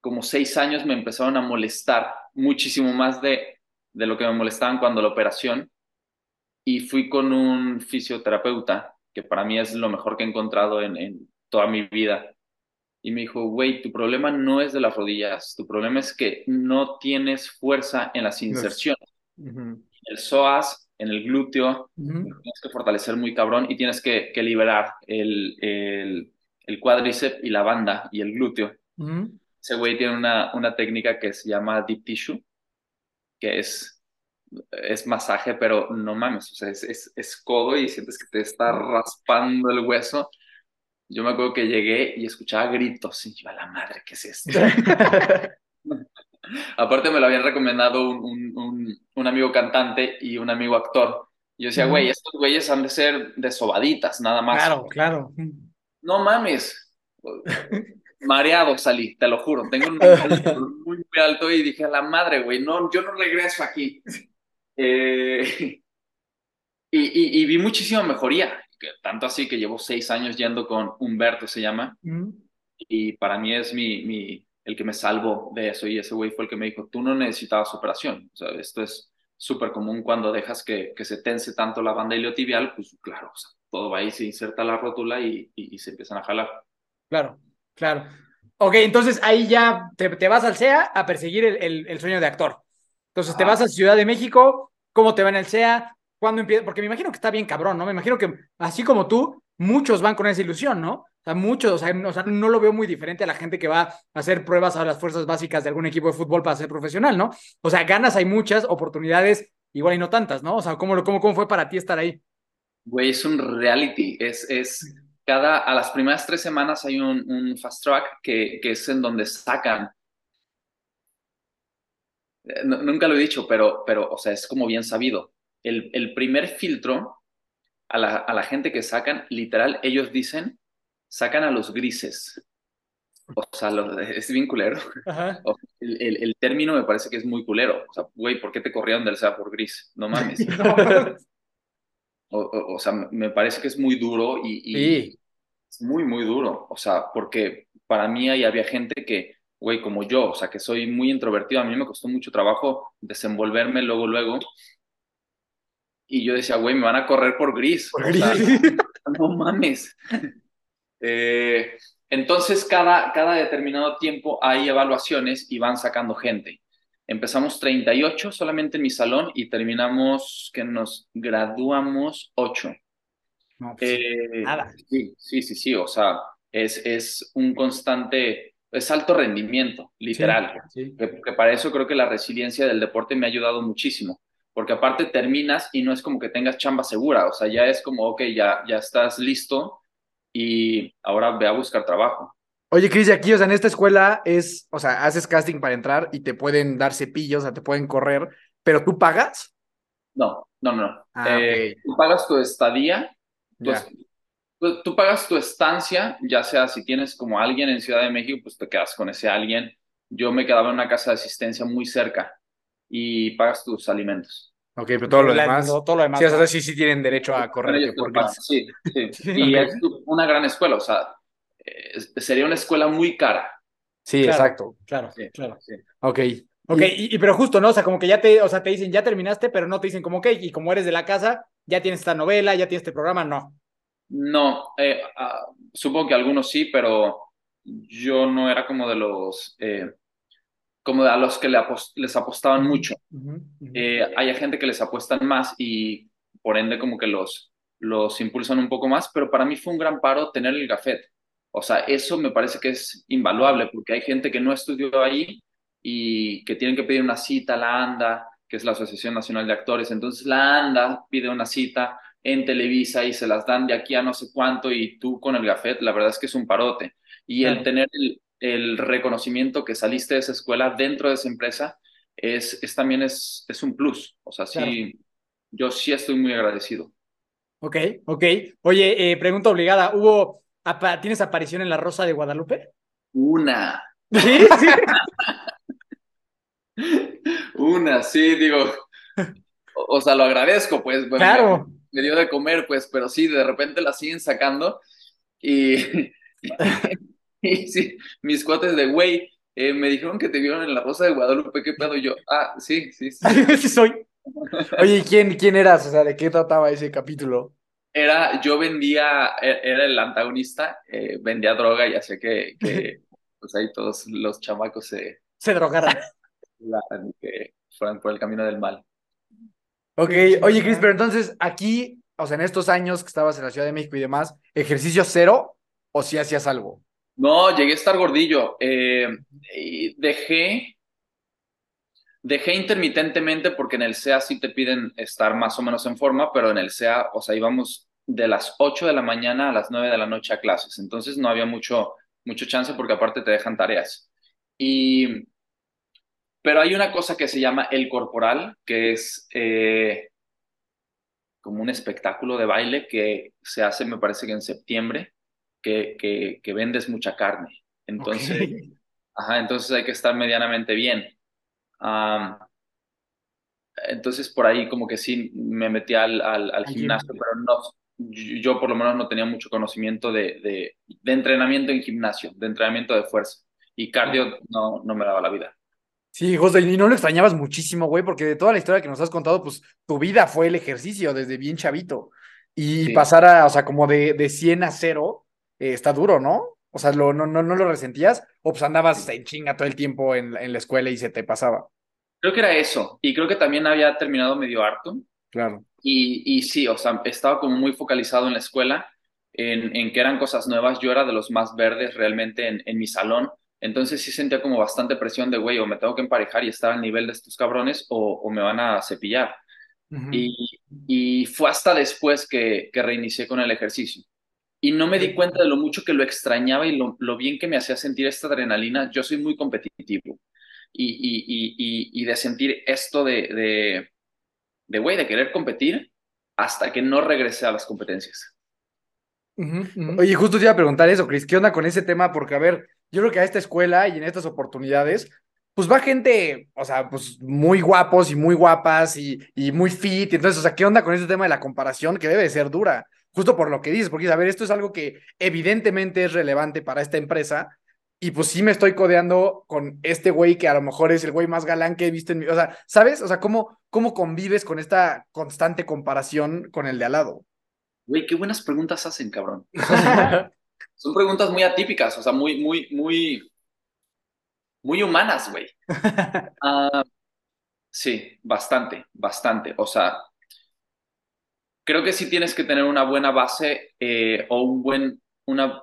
[SPEAKER 3] como seis años me empezaron a molestar muchísimo más de, de lo que me molestaban cuando la operación. Y fui con un fisioterapeuta, que para mí es lo mejor que he encontrado en, en toda mi vida. Y me dijo, güey, tu problema no es de las rodillas, tu problema es que no tienes fuerza en las inserciones. En el psoas, en el glúteo,
[SPEAKER 1] Ujú.
[SPEAKER 3] tienes que fortalecer muy cabrón y tienes que, que liberar el, el, el cuádriceps y la banda y el glúteo.
[SPEAKER 1] Ujú.
[SPEAKER 3] Ese güey tiene una, una técnica que se llama deep tissue, que es, es masaje, pero no mames, o sea, es, es, es codo y sientes que te está raspando el hueso. Yo me acuerdo que llegué y escuchaba gritos y yo, a la madre, ¿qué es esto? *laughs* Aparte me lo habían recomendado un, un, un, un amigo cantante y un amigo actor. Yo decía, güey, estos güeyes han de ser de sobaditas, nada más.
[SPEAKER 1] Claro, claro.
[SPEAKER 3] No mames. *laughs* Mareado salí, te lo juro. Tengo un *laughs* muy, muy alto y dije, a la madre, güey, no, yo no regreso aquí. Eh, *laughs* y, y, y vi muchísima mejoría. Tanto así que llevo seis años yendo con Humberto, se llama,
[SPEAKER 1] Ujú.
[SPEAKER 3] y para mí es mi, mi, el que me salvó de eso. Y ese güey fue el que me dijo, tú no necesitabas operación. O sea, esto es súper común cuando dejas que, que se tense tanto la banda iliotibial, pues claro, o sea, todo va ahí, se inserta la rótula y, y, y se empiezan a jalar.
[SPEAKER 1] Claro, claro. Ok, entonces ahí ya te, te vas al CEA a perseguir el, el- el sueño de actor. Entonces te vas a Ciudad de México, ¿cómo te va en el CEA? ¿Cuándo empieza? Porque me imagino que está bien cabrón, ¿no? Me imagino que así como tú, muchos van con esa ilusión, ¿no? O sea, muchos, o sea, no, o sea, no lo veo muy diferente a la gente que va a hacer pruebas a las fuerzas básicas de algún equipo de fútbol para ser profesional, ¿no? O sea, ganas hay muchas, oportunidades igual y no tantas, ¿no? O sea, ¿cómo, cómo, cómo fue para ti estar ahí?
[SPEAKER 3] Güey, es un reality. Es, es cada, a las primeras tres semanas hay un, un fast track que, que es en donde sacan. Eh, no- nunca lo he dicho, pero, pero, o sea, es como bien sabido. El, el primer filtro a la, a la gente que sacan, literal, ellos dicen, sacan a los grises. O sea, los- *laughs* es bien culero. O- el, el, el término me parece que es muy culero. O sea, güey, ¿por qué te corrieron del SEA por gris? No mames. *laughs* O, o- o sea, me- me parece que es muy duro y, y
[SPEAKER 2] Sí.
[SPEAKER 3] es muy, muy duro. O sea, porque para mí ahí había gente que, güey, como yo, o sea, que soy muy introvertido, a mí me costó mucho trabajo desenvolverme luego, luego. Y yo decía, güey, me van a correr por gris.
[SPEAKER 2] Por
[SPEAKER 3] sea,
[SPEAKER 2] gris. *laughs*
[SPEAKER 3] no mames. Eh, Entonces, cada, cada determinado tiempo hay evaluaciones y van sacando gente. Empezamos 38 solamente en mi salón y terminamos que nos graduamos 8.
[SPEAKER 1] No, pues,
[SPEAKER 3] Eh,
[SPEAKER 1] nada.
[SPEAKER 3] sí, sí, sí, sí, o sea, es, es un constante, es alto rendimiento, literal.
[SPEAKER 2] Sí.
[SPEAKER 3] Que, que para eso creo que la resiliencia del deporte me ha ayudado muchísimo, porque aparte terminas y no es como que tengas chamba segura, o sea, ya es como, ok, ya, ya estás listo y ahora ve a buscar trabajo.
[SPEAKER 2] Oye, Cris, y aquí, o sea, en esta escuela es, o sea, haces casting para entrar y te pueden dar cepillos, o sea, te pueden correr, pero tú pagas.
[SPEAKER 3] No, no, no.
[SPEAKER 2] Ah,
[SPEAKER 3] Eh, tú pagas tu estadía, tu tú, tú pagas tu estancia, ya sea si tienes como alguien en Ciudad de México, pues te quedas con ese alguien. Yo me quedaba en una casa de asistencia muy cerca y pagas tus alimentos.
[SPEAKER 2] Ok, pero todo lo
[SPEAKER 1] La-
[SPEAKER 2] demás.
[SPEAKER 1] todo, todo lo demás.
[SPEAKER 2] Sí, o
[SPEAKER 1] ¿no?
[SPEAKER 2] sea, sí, sí tienen derecho a correr.
[SPEAKER 3] Sí, sí. *laughs* Y es una gran escuela, o sea, eh, sería una escuela muy cara.
[SPEAKER 2] Sí,
[SPEAKER 1] Claro.
[SPEAKER 2] exacto.
[SPEAKER 1] Claro,
[SPEAKER 3] Sí,
[SPEAKER 1] claro.
[SPEAKER 3] sí.
[SPEAKER 2] Ok.
[SPEAKER 1] Ok, y, y pero justo, ¿no? O sea, como que ya te, o sea, te dicen, ya terminaste, pero no te dicen como, ok, y como eres de la casa, ya tienes esta novela, ya tienes este programa, no.
[SPEAKER 3] No, eh, ah, supongo que algunos sí, pero yo no era como de los, eh, como a los que le les apostaban mucho. Eh, hay gente que les apuestan más y por ende como que los, los impulsan un poco más, pero para mí fue un gran paro tener el gafet. O sea, eso me parece que es invaluable porque hay gente que no estudió ahí y que tienen que pedir una cita a la ANDA, que es la Asociación Nacional de Actores. Entonces la ANDA pide una cita en Televisa y se las dan de aquí a no sé cuánto y tú con el gafet, la verdad es que es un parote. Y el tener el, el reconocimiento que saliste de esa escuela dentro de esa empresa es, es también es, es un plus. O sea, sí,
[SPEAKER 1] Claro.
[SPEAKER 3] yo sí estoy muy agradecido.
[SPEAKER 1] Ok, ok. Oye, eh, pregunta obligada, ¿hubo, apa- ¿tienes aparición en La Rosa de Guadalupe?
[SPEAKER 3] Una,
[SPEAKER 1] Sí, sí. *laughs*
[SPEAKER 3] una, sí, digo, *laughs* o, o sea, lo agradezco, pues, bueno,
[SPEAKER 1] Claro.
[SPEAKER 3] Me, dio de comer, pues, pero sí, de repente la siguen sacando y, *laughs* y sí, mis cuates de, güey, eh, me dijeron que te vieron en la Rosa de Guadalupe, ¿qué pedo? Y yo, ah, sí, sí, sí.
[SPEAKER 1] sí *laughs* soy.
[SPEAKER 2] Oye, ¿y quién, quién eras? O sea, ¿de qué trataba ese capítulo?
[SPEAKER 3] Era, yo vendía, e- era el antagonista, eh, vendía droga y hacía que, que, *laughs* pues ahí todos los chamacos se,
[SPEAKER 1] Se drogaran.
[SPEAKER 3] la- que fueran por el camino del mal.
[SPEAKER 2] Ok,
[SPEAKER 1] Sí,
[SPEAKER 2] oye,
[SPEAKER 1] sí,
[SPEAKER 2] Cris,
[SPEAKER 1] sí.
[SPEAKER 2] pero entonces aquí, o sea, en estos años que estabas en la Ciudad de México y demás, ¿ejercicio cero o si hacías algo?
[SPEAKER 3] No, llegué a estar gordillo. eh, y dejé, dejé intermitentemente porque en el SEA sí te piden estar más o menos en forma, pero en el SEA, o sea, íbamos de las 8 de la mañana a las 9 de la noche a clases. Entonces no había mucho, mucho chance porque aparte te dejan tareas. Y, pero hay una cosa que se llama el corporal, que es eh, como un espectáculo de baile que se hace, me parece que en septiembre, que, que, que vendes mucha carne. Entonces. Ajá, entonces hay que estar medianamente bien. Entonces por ahí como que sí me metí al, al, gimnasio, pero no, yo, yo por lo menos no tenía mucho conocimiento de, de, de entrenamiento en gimnasio, de entrenamiento de fuerza. Y cardio no, no me daba la vida.
[SPEAKER 2] Sí, José, y no lo extrañabas muchísimo, güey, porque de toda la historia que nos has contado, pues tu vida fue el ejercicio desde bien chavito. Y
[SPEAKER 3] Sí.
[SPEAKER 2] pasar a, o sea, como de, de 100 a 0, eh, está duro, ¿no? O sea, lo, no, no, ¿no lo resentías? O pues andabas en chinga todo el tiempo en, la- en la escuela y se te pasaba.
[SPEAKER 3] Creo que era eso. Y creo que también había terminado medio harto.
[SPEAKER 2] Claro.
[SPEAKER 3] Y, y sí, o sea, estaba como muy focalizado en la escuela, en, en que eran cosas nuevas. Yo era de los más verdes realmente en, en mi salón. Entonces sí sentía como bastante presión de, güey, o me tengo que emparejar y estar al nivel de estos cabrones o, o me van a cepillar. Y, y fue hasta después que, que reinicié con el ejercicio. Y no me di cuenta de lo mucho que lo extrañaba y lo, lo bien que me hacía sentir esta adrenalina. Yo soy muy competitivo. Y, y, y, y, y de sentir esto de, de, de, güey, de querer competir hasta que no regresé a las competencias.
[SPEAKER 2] Oye, justo te iba a preguntar eso, Cris, ¿qué onda con ese tema? Porque, a ver, yo creo que a esta escuela y en estas oportunidades, pues va gente, o sea, pues muy guapos y muy guapas y, y muy fit. Entonces, o sea, ¿qué onda con ese tema de la comparación que debe de ser dura? Justo por lo que dices, porque, a ver, esto es algo que evidentemente es relevante para esta empresa. Y pues sí me estoy codeando con este güey que a lo mejor es el güey más galán que he visto en mi... O sea, ¿sabes? O sea, ¿cómo, cómo convives con esta constante comparación con el de al lado?
[SPEAKER 3] Güey, qué buenas preguntas hacen, cabrón. *laughs* Son preguntas muy atípicas, o sea, muy, muy, muy, muy humanas, güey. *laughs* Ah, sí, bastante, bastante. O sea, creo que sí tienes que tener una buena base eh, o un buen, una,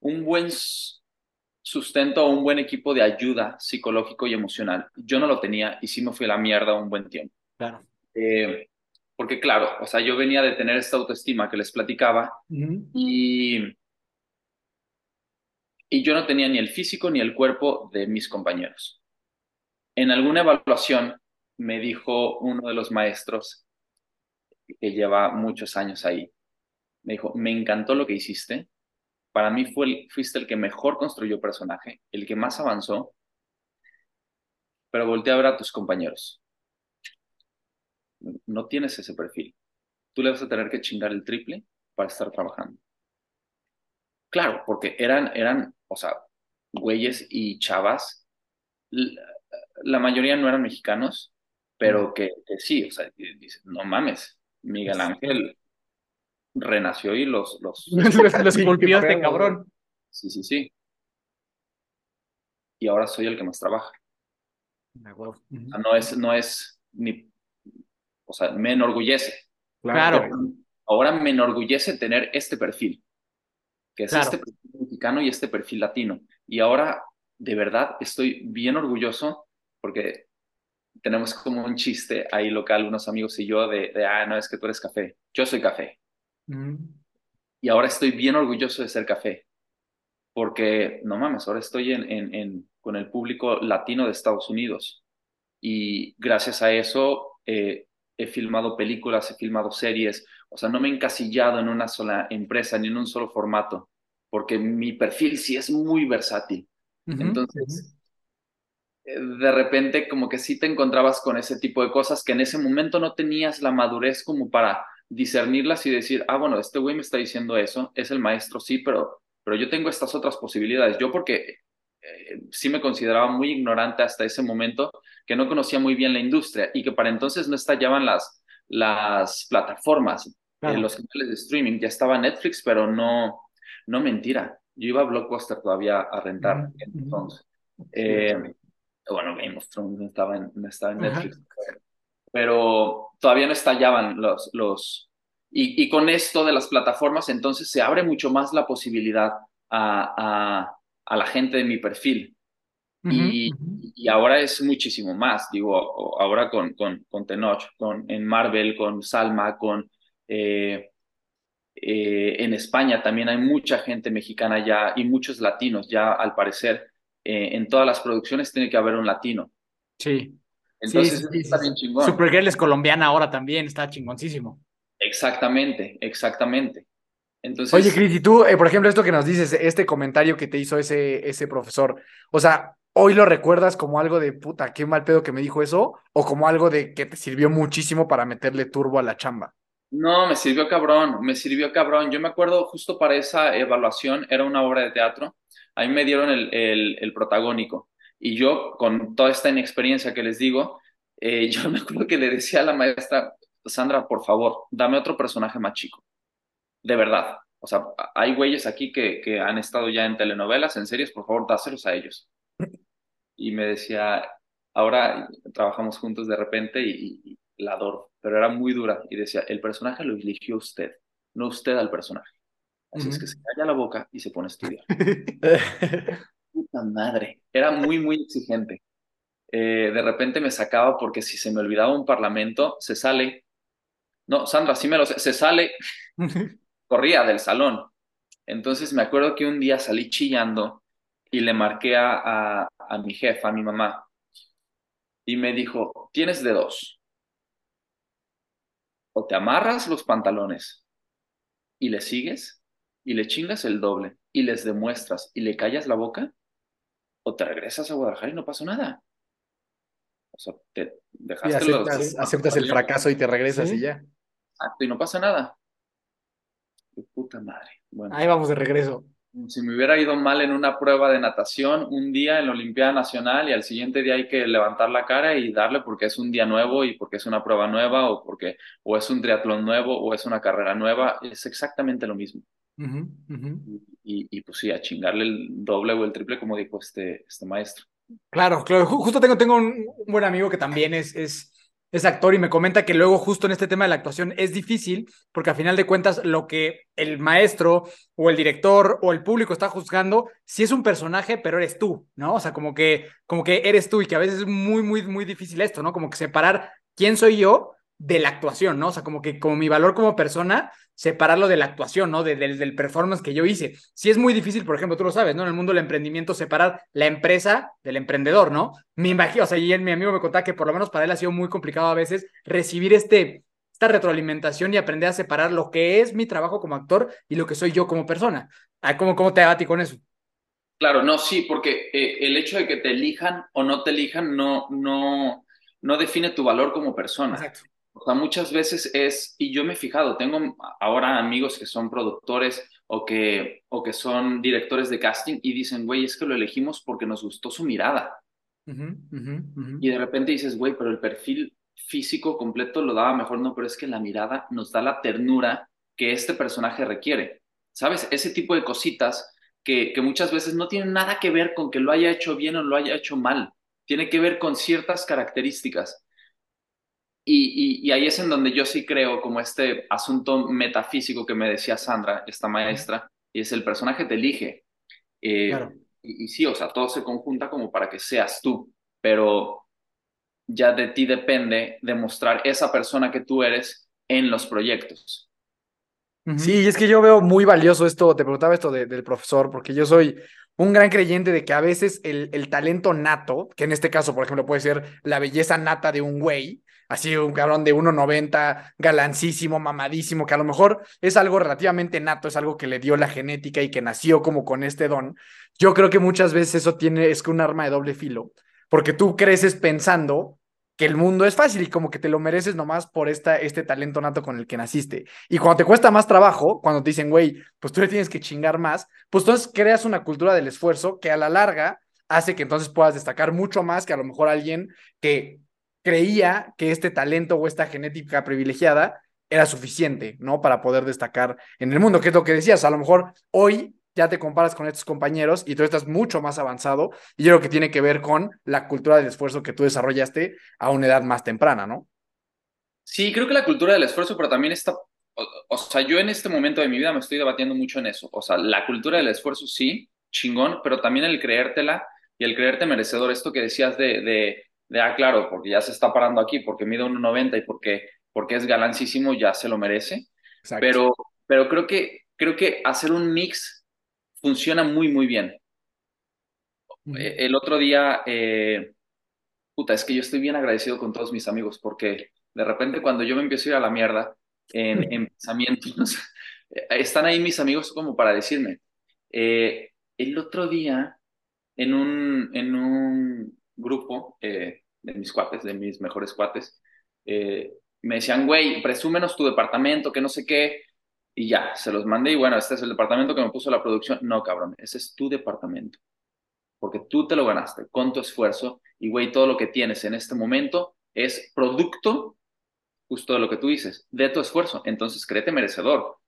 [SPEAKER 3] un buen sustento o un buen equipo de ayuda psicológico y emocional. Yo no lo tenía y sí me fui a la mierda un buen tiempo.
[SPEAKER 1] Claro.
[SPEAKER 3] Eh, porque claro, o sea, yo venía de tener esta autoestima que les platicaba y, y yo no tenía ni el físico ni el cuerpo de mis compañeros. En alguna evaluación me dijo uno de los maestros que lleva muchos años ahí, me dijo, me encantó lo que hiciste, para mí fue fuiste el que mejor construyó personaje, el que más avanzó, pero volteé a ver a tus compañeros no tienes ese perfil. Tú le vas a tener que chingar el triple para estar trabajando. Claro, porque eran, eran, o sea, güeyes y chavas, la, mayoría no eran mexicanos, pero que, sí, o sea, dices, no mames, Miguel Ángel renació y los... Los, *laughs*
[SPEAKER 1] los, este cabrón.
[SPEAKER 3] Sí, sí, sí. Y ahora soy el que más trabaja. no es, no es ni o sea, me enorgullece.
[SPEAKER 1] Claro.
[SPEAKER 3] Ahora me enorgullece tener este perfil, que es este perfil mexicano y este perfil latino. Y ahora, de verdad, estoy bien orgulloso porque tenemos como un chiste ahí local, unos amigos y yo, de, ah, no, es que tú eres café. Yo soy café. Mm. Y ahora estoy bien orgulloso de ser café. Porque, no mames, ahora estoy en, en, en, con el público latino de Estados Unidos. Y gracias a eso, eh, he filmado películas, he filmado series, o sea, no me he encasillado en una sola empresa ni en un solo formato, porque mi perfil sí es muy versátil. Entonces, eh, de repente como que sí te encontrabas con ese tipo de cosas que en ese momento no tenías la madurez como para discernirlas y decir, ah, bueno, este güey me está diciendo eso, es el maestro, sí, pero, pero yo tengo estas otras posibilidades. Yo porque eh, sí me consideraba muy ignorante hasta ese momento, que no conocía muy bien la industria y que para entonces no estallaban las, las plataformas, eh, los canales de streaming. Ya estaba Netflix, pero no, no mentira. Yo iba a Blockbuster todavía a rentar entonces. Eh, bueno, Game of Thrones no estaba en, estaba en Netflix, pero todavía no estallaban los... los y, y, con esto de las plataformas, entonces se abre mucho más la posibilidad a, a a la gente de mi perfil. y, y, ahora es muchísimo más, digo, ahora con, con, con Tenoch, con, en Marvel, con Salma, con... Eh, eh, en España también hay mucha gente mexicana ya y muchos latinos ya, al parecer, eh, en todas las producciones tiene que haber un latino.
[SPEAKER 1] Sí.
[SPEAKER 3] Entonces está bien chingón.
[SPEAKER 1] Supergirl es colombiana ahora también, está chingoncísimo.
[SPEAKER 3] Exactamente, exactamente.
[SPEAKER 2] Oye, Cris, y tú, eh, por ejemplo, esto que nos dices, este comentario que te hizo ese, ese profesor, o sea, ¿hoy lo recuerdas como algo de puta, qué mal pedo que me dijo eso? ¿O como algo de que te sirvió muchísimo para meterle turbo a la chamba?
[SPEAKER 3] No, me sirvió cabrón, me sirvió cabrón. Yo me acuerdo justo para esa evaluación, era una obra de teatro, ahí me dieron el, el, protagónico. Y yo, con toda esta inexperiencia que les digo, eh, *laughs* yo me acuerdo que le decía a la maestra, Sandra, por favor, dame otro personaje más chico de verdad. O sea, hay güeyes aquí que, que han estado ya en telenovelas, en series, por favor, dáselos a ellos. Y me decía, ahora trabajamos juntos de repente y, la adoro, pero era muy dura. Y decía, el personaje lo eligió usted, no usted al personaje. Así es que se calla la boca y se pone a estudiar. *laughs* Puta madre. Era muy, muy exigente. Eh, de repente me sacaba porque si se me olvidaba un parlamento, se sale. No, Sandra, sí me lo sé. Se sale. corría del salón. Entonces me acuerdo que un día salí chillando y le marqué a, a, mi jefa, a mi mamá, y me dijo, tienes de dos. O te amarras los pantalones y le sigues y le chingas el doble y les demuestras y le callas la boca, o te regresas a Guadalajara y no pasó nada. O sea, te dejaste
[SPEAKER 2] aceptas, el fracaso y te regresas y ya.
[SPEAKER 3] Exacto, y no pasa nada puta madre. Bueno,
[SPEAKER 1] Ahí vamos de regreso.
[SPEAKER 3] Si me hubiera ido mal en una prueba de natación, un día en la Olimpiada Nacional y al siguiente día hay que levantar la cara y darle porque es un día nuevo y porque es una prueba nueva o porque o es un triatlón nuevo o es una carrera nueva, es exactamente lo mismo. Y, pues sí, a chingarle el doble o el triple, como dijo este, este maestro.
[SPEAKER 1] Claro, claro. Justo tengo, tengo un, buen amigo que también es, es, es actor y me comenta que luego justo en este tema de la actuación es difícil porque al final de cuentas lo que el maestro o el director o el público está juzgando si es un personaje pero eres tú, ¿no? O sea, como que como que eres tú y que a veces es muy muy muy difícil esto, ¿no? Como que separar quién soy yo de la actuación, ¿no? O sea, como que como mi valor como persona, separarlo de la actuación, ¿no? del performance que yo hice. Si es muy difícil, por ejemplo, tú lo sabes, ¿no? En el mundo del emprendimiento, separar la empresa del emprendedor, ¿no? Me imagino, o sea, y mi amigo me contaba que por lo menos para él ha sido muy complicado a veces recibir este, esta retroalimentación y aprender a separar lo que es mi trabajo como actor y lo que soy yo como persona. Ah, ¿Cómo, cómo te va a ti con eso?
[SPEAKER 3] Claro, no, sí, porque eh, el hecho de que te elijan o no te elijan no, no, no define tu valor como persona. Exacto. O sea, muchas veces es, y yo me he fijado, tengo ahora amigos que son productores o que, o que son directores de casting y dicen, güey, es que lo elegimos porque nos gustó su mirada. Y de repente dices, güey, pero el perfil físico completo lo daba mejor, no, pero es que la mirada nos da la ternura que este personaje requiere. ¿Sabes? Ese tipo de cositas que, que muchas veces no tienen nada que ver con que lo haya hecho bien o lo haya hecho mal. Tiene que ver con ciertas características. Y, ahí es en donde yo sí creo como este asunto metafísico que me decía Sandra, esta maestra, y es el personaje te elige. Eh, y, y, sí, o sea, todo se conjunta como para que seas tú, pero ya de ti depende demostrar esa persona que tú eres en los proyectos.
[SPEAKER 2] Sí, es que yo veo muy valioso esto, te preguntaba esto del profesor, porque yo soy un gran creyente de que a veces el, el talento nato, que en este caso, por ejemplo, puede ser la belleza nata de un güey, así un cabrón de 1,90, galancísimo, mamadísimo, que a lo mejor es algo relativamente nato, es algo que le dio la genética y que nació como con este don. Yo creo que muchas veces eso tiene, es que un arma de doble filo, porque tú creces pensando que el mundo es fácil y como que te lo mereces nomás por esta, este talento nato con el que naciste. Y cuando te cuesta más trabajo, cuando te dicen, güey, pues tú le tienes que chingar más, pues entonces creas una cultura del esfuerzo que a la larga hace que entonces puedas destacar mucho más que a lo mejor alguien que creía que este talento o esta genética privilegiada era suficiente, ¿no? Para poder destacar en el mundo, que es lo que decías, a lo mejor hoy ya te comparas con estos compañeros y tú estás mucho más avanzado y yo creo que tiene que ver con la cultura del esfuerzo que tú desarrollaste a una edad más temprana, ¿no?
[SPEAKER 3] Sí, creo que la cultura del esfuerzo, pero también está, o, sea, yo en este momento de mi vida me estoy debatiendo mucho en eso, o sea, la cultura del esfuerzo sí, chingón, pero también el creértela y el creerte merecedor, esto que decías de, de de, ah, claro, porque ya se está parando aquí, porque mide 1,90 y porque, porque es galancísimo, ya se lo merece. Pero, pero creo, que, creo que hacer un mix funciona muy, muy bien. Eh, el otro día, eh, puta, es que yo estoy bien agradecido con todos mis amigos, porque de repente cuando yo me empiezo a ir a la mierda en, *laughs* en pensamientos, *laughs* están ahí mis amigos como para decirme. Eh, el otro día, en un, en un grupo eh, de mis cuates, de mis mejores cuates, eh, me decían, güey, presúmenos tu departamento, que no sé qué, y ya, se los mandé y bueno, este es el departamento que me puso la producción. No, cabrón, ese es tu departamento, porque tú te lo ganaste con tu esfuerzo y, güey, todo lo que tienes en este momento es producto justo de lo que tú dices, de tu esfuerzo. Entonces, créete merecedor,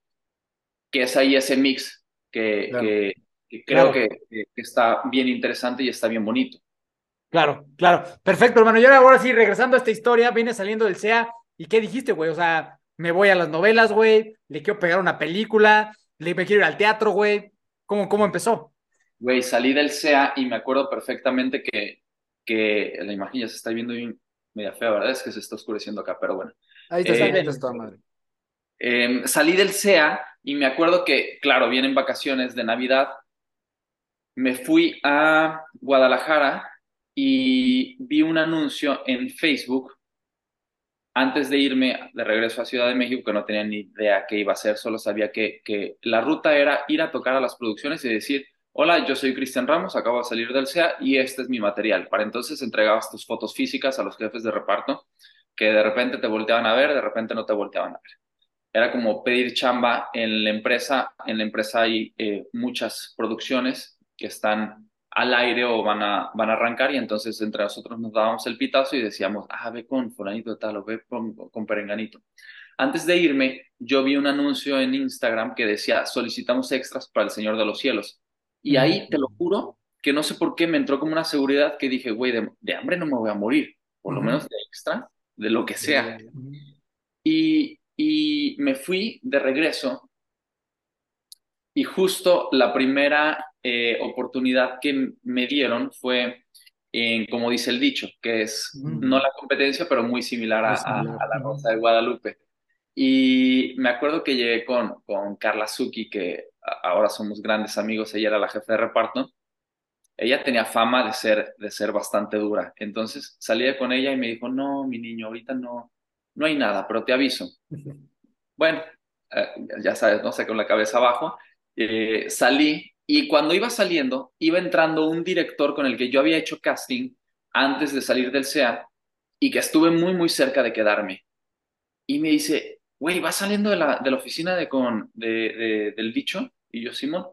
[SPEAKER 3] que es ahí ese mix que, creo que, que, está bien interesante y está bien bonito.
[SPEAKER 1] Claro, claro. Perfecto, hermano. Y ahora sí, regresando a esta historia, viene saliendo del SEA. ¿Y qué dijiste, güey? O sea, me voy a las novelas, güey. Le quiero pegar una película. Le me quiero ir al teatro, güey. ¿Cómo, ¿Cómo empezó?
[SPEAKER 3] Güey, salí del SEA y me acuerdo perfectamente que, que la imagen ya se está viendo bien media fea, ¿verdad? Es que se está oscureciendo acá, pero bueno.
[SPEAKER 2] Ahí está, eh, está madre.
[SPEAKER 3] Eh, salí del SEA y me acuerdo que, claro, vienen vacaciones de Navidad. Me fui a Guadalajara y vi un anuncio en Facebook antes de irme de regreso a Ciudad de México, que no tenía ni idea qué iba a hacer, solo sabía que, que la ruta era ir a tocar a las producciones y decir, hola, yo soy Cristian Ramos, acabo de salir del SEA y este es mi material. Para entonces entregabas tus fotos físicas a los jefes de reparto, que de repente te volteaban a ver, de repente no te volteaban a ver. Era como pedir chamba en la empresa. En la empresa hay eh, muchas producciones que están al aire o van a, van a arrancar y entonces entre nosotros nos dábamos el pitazo y decíamos, ah, ve con fulanito de tal o ve con, con perenganito. Antes de irme, yo vi un anuncio en Instagram que decía, solicitamos extras para El Señor de los Cielos. Y ahí, te lo juro, que no sé por qué me entró como una seguridad que dije, güey, de, hambre no me voy a morir, por lo menos de extra, de lo que sea. Y, y me fui de regreso y justo la primera eh, oportunidad que me dieron fue en, como dice el dicho, que es no la competencia, pero muy similar, a, la Rosa de Guadalupe. Y me acuerdo que llegué con, con Carla Zucchi, que ahora somos grandes amigos, ella era la jefa de reparto. Ella tenía fama de ser, de ser bastante dura. Entonces salí con ella y me dijo, no, mi niño, ahorita no, no hay nada, pero te aviso. *laughs* bueno, eh, ya sabes, no sé, con la cabeza abajo. Eh, salí y cuando iba saliendo, iba entrando un director con el que yo había hecho casting antes de salir del SEA y que estuve muy, muy cerca de quedarme. Y me dice, güey, ¿vas saliendo de la, de la oficina de con, de, del dicho? Y yo, Simón.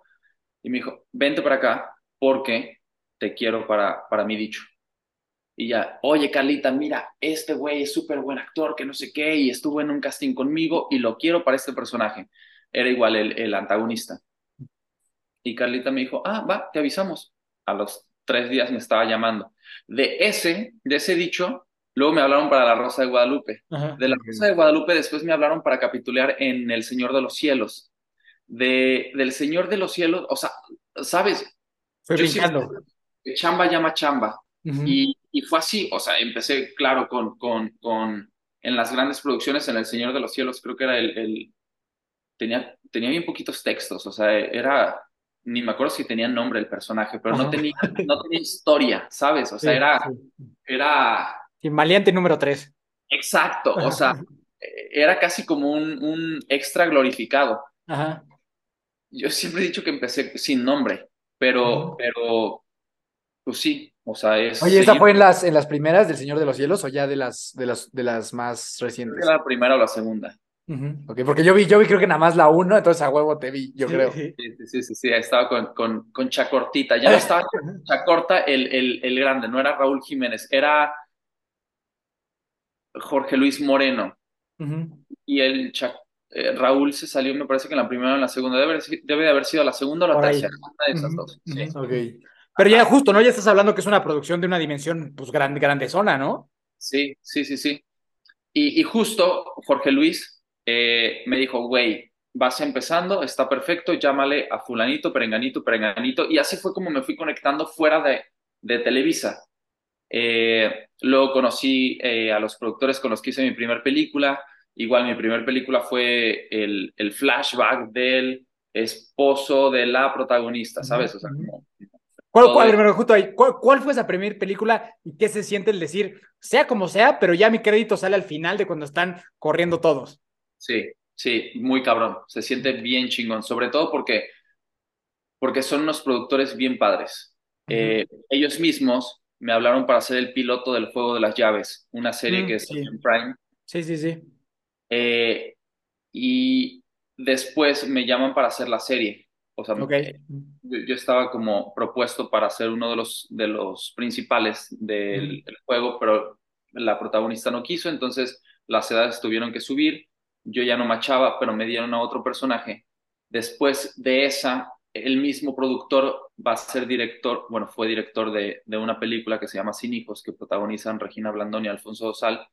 [SPEAKER 3] Y me dijo, vente para acá porque te quiero para, para mi dicho. Y ya, oye, Carlita, mira, este güey es súper buen actor, que no sé qué, y estuvo en un casting conmigo y lo quiero para este personaje. Era igual el, el antagonista. Y Carlita me dijo, ah, va, te avisamos. A los tres días me estaba llamando. De ese, de ese dicho, luego me hablaron para la Rosa de Guadalupe. De la Rosa de Guadalupe después me hablaron para capitular en El Señor de los Cielos. De, del Señor de los Cielos, o sea, ¿sabes?
[SPEAKER 1] Fue
[SPEAKER 3] chamba llama chamba. y, y, fue así, o sea, empecé, claro, con, con, con, en las grandes producciones, en El Señor de los Cielos, creo que era el, el tenía, tenía bien poquitos textos, o sea, era ni me acuerdo si tenía nombre el personaje, pero no tenía, no tenía historia, ¿sabes? O sea, era, era...
[SPEAKER 1] Maliente número tres.
[SPEAKER 3] Exacto, o sea, era casi como un, un extra glorificado.
[SPEAKER 1] Ajá.
[SPEAKER 3] Yo siempre he dicho que empecé sin nombre, pero, pero, pues sí, o sea, es...
[SPEAKER 1] Oye, ¿esta fue en las, en las primeras del Señor de los Cielos o ya de las, de las, de las más recientes?
[SPEAKER 3] la primera o la segunda
[SPEAKER 1] porque yo vi, yo vi creo que nada más la uno, entonces a huevo te vi, yo creo.
[SPEAKER 3] Sí, sí, sí, sí, estaba con, con, con Chacortita, ya no estaba *laughs* Chacorta el, el, el grande, no era Raúl Jiménez, era Jorge Luis Moreno. Y el eh, Raúl se salió, me parece que en la primera o en la segunda, debe, debe de haber sido la segunda o la tercera, una de esas dos.
[SPEAKER 1] Pero ya justo, ¿no? Ya estás hablando que es una producción de una dimensión, pues, grande, grande zona, ¿no?
[SPEAKER 3] Sí, sí, sí, sí. Y, y justo Jorge Luis eh, me dijo, güey, vas empezando, está perfecto, llámale a fulanito, perenganito, perenganito. Y así fue como me fui conectando fuera de, de Televisa. Eh, luego conocí eh, a los productores con los que hice mi primera película. Igual mi primera película fue el, el, flashback del esposo de la protagonista, ¿sabes? O sea,
[SPEAKER 1] ¿Cuál, cuál, justo ahí, ¿cuál, fue esa primera película y qué se siente el decir, sea como sea, pero ya mi crédito sale al final de cuando están corriendo todos?
[SPEAKER 3] Sí, sí, muy cabrón. Se siente bien chingón, sobre todo porque, porque son unos productores bien padres. Eh, ellos mismos me hablaron para hacer el piloto del Juego de las Llaves, una serie mm, que es en Prime.
[SPEAKER 1] Sí, sí, sí.
[SPEAKER 3] Eh, y después me llaman para hacer la serie. O sea, yo, estaba como propuesto para ser uno de los, de los principales del, del, juego, pero la protagonista no quiso, entonces las edades tuvieron que subir yo ya no machaba, pero me dieron a otro personaje. Después de esa, el mismo productor va a ser director, bueno, fue director de, de una película que se llama Sin Hijos, que protagonizan Regina Blandón y Alfonso Dosal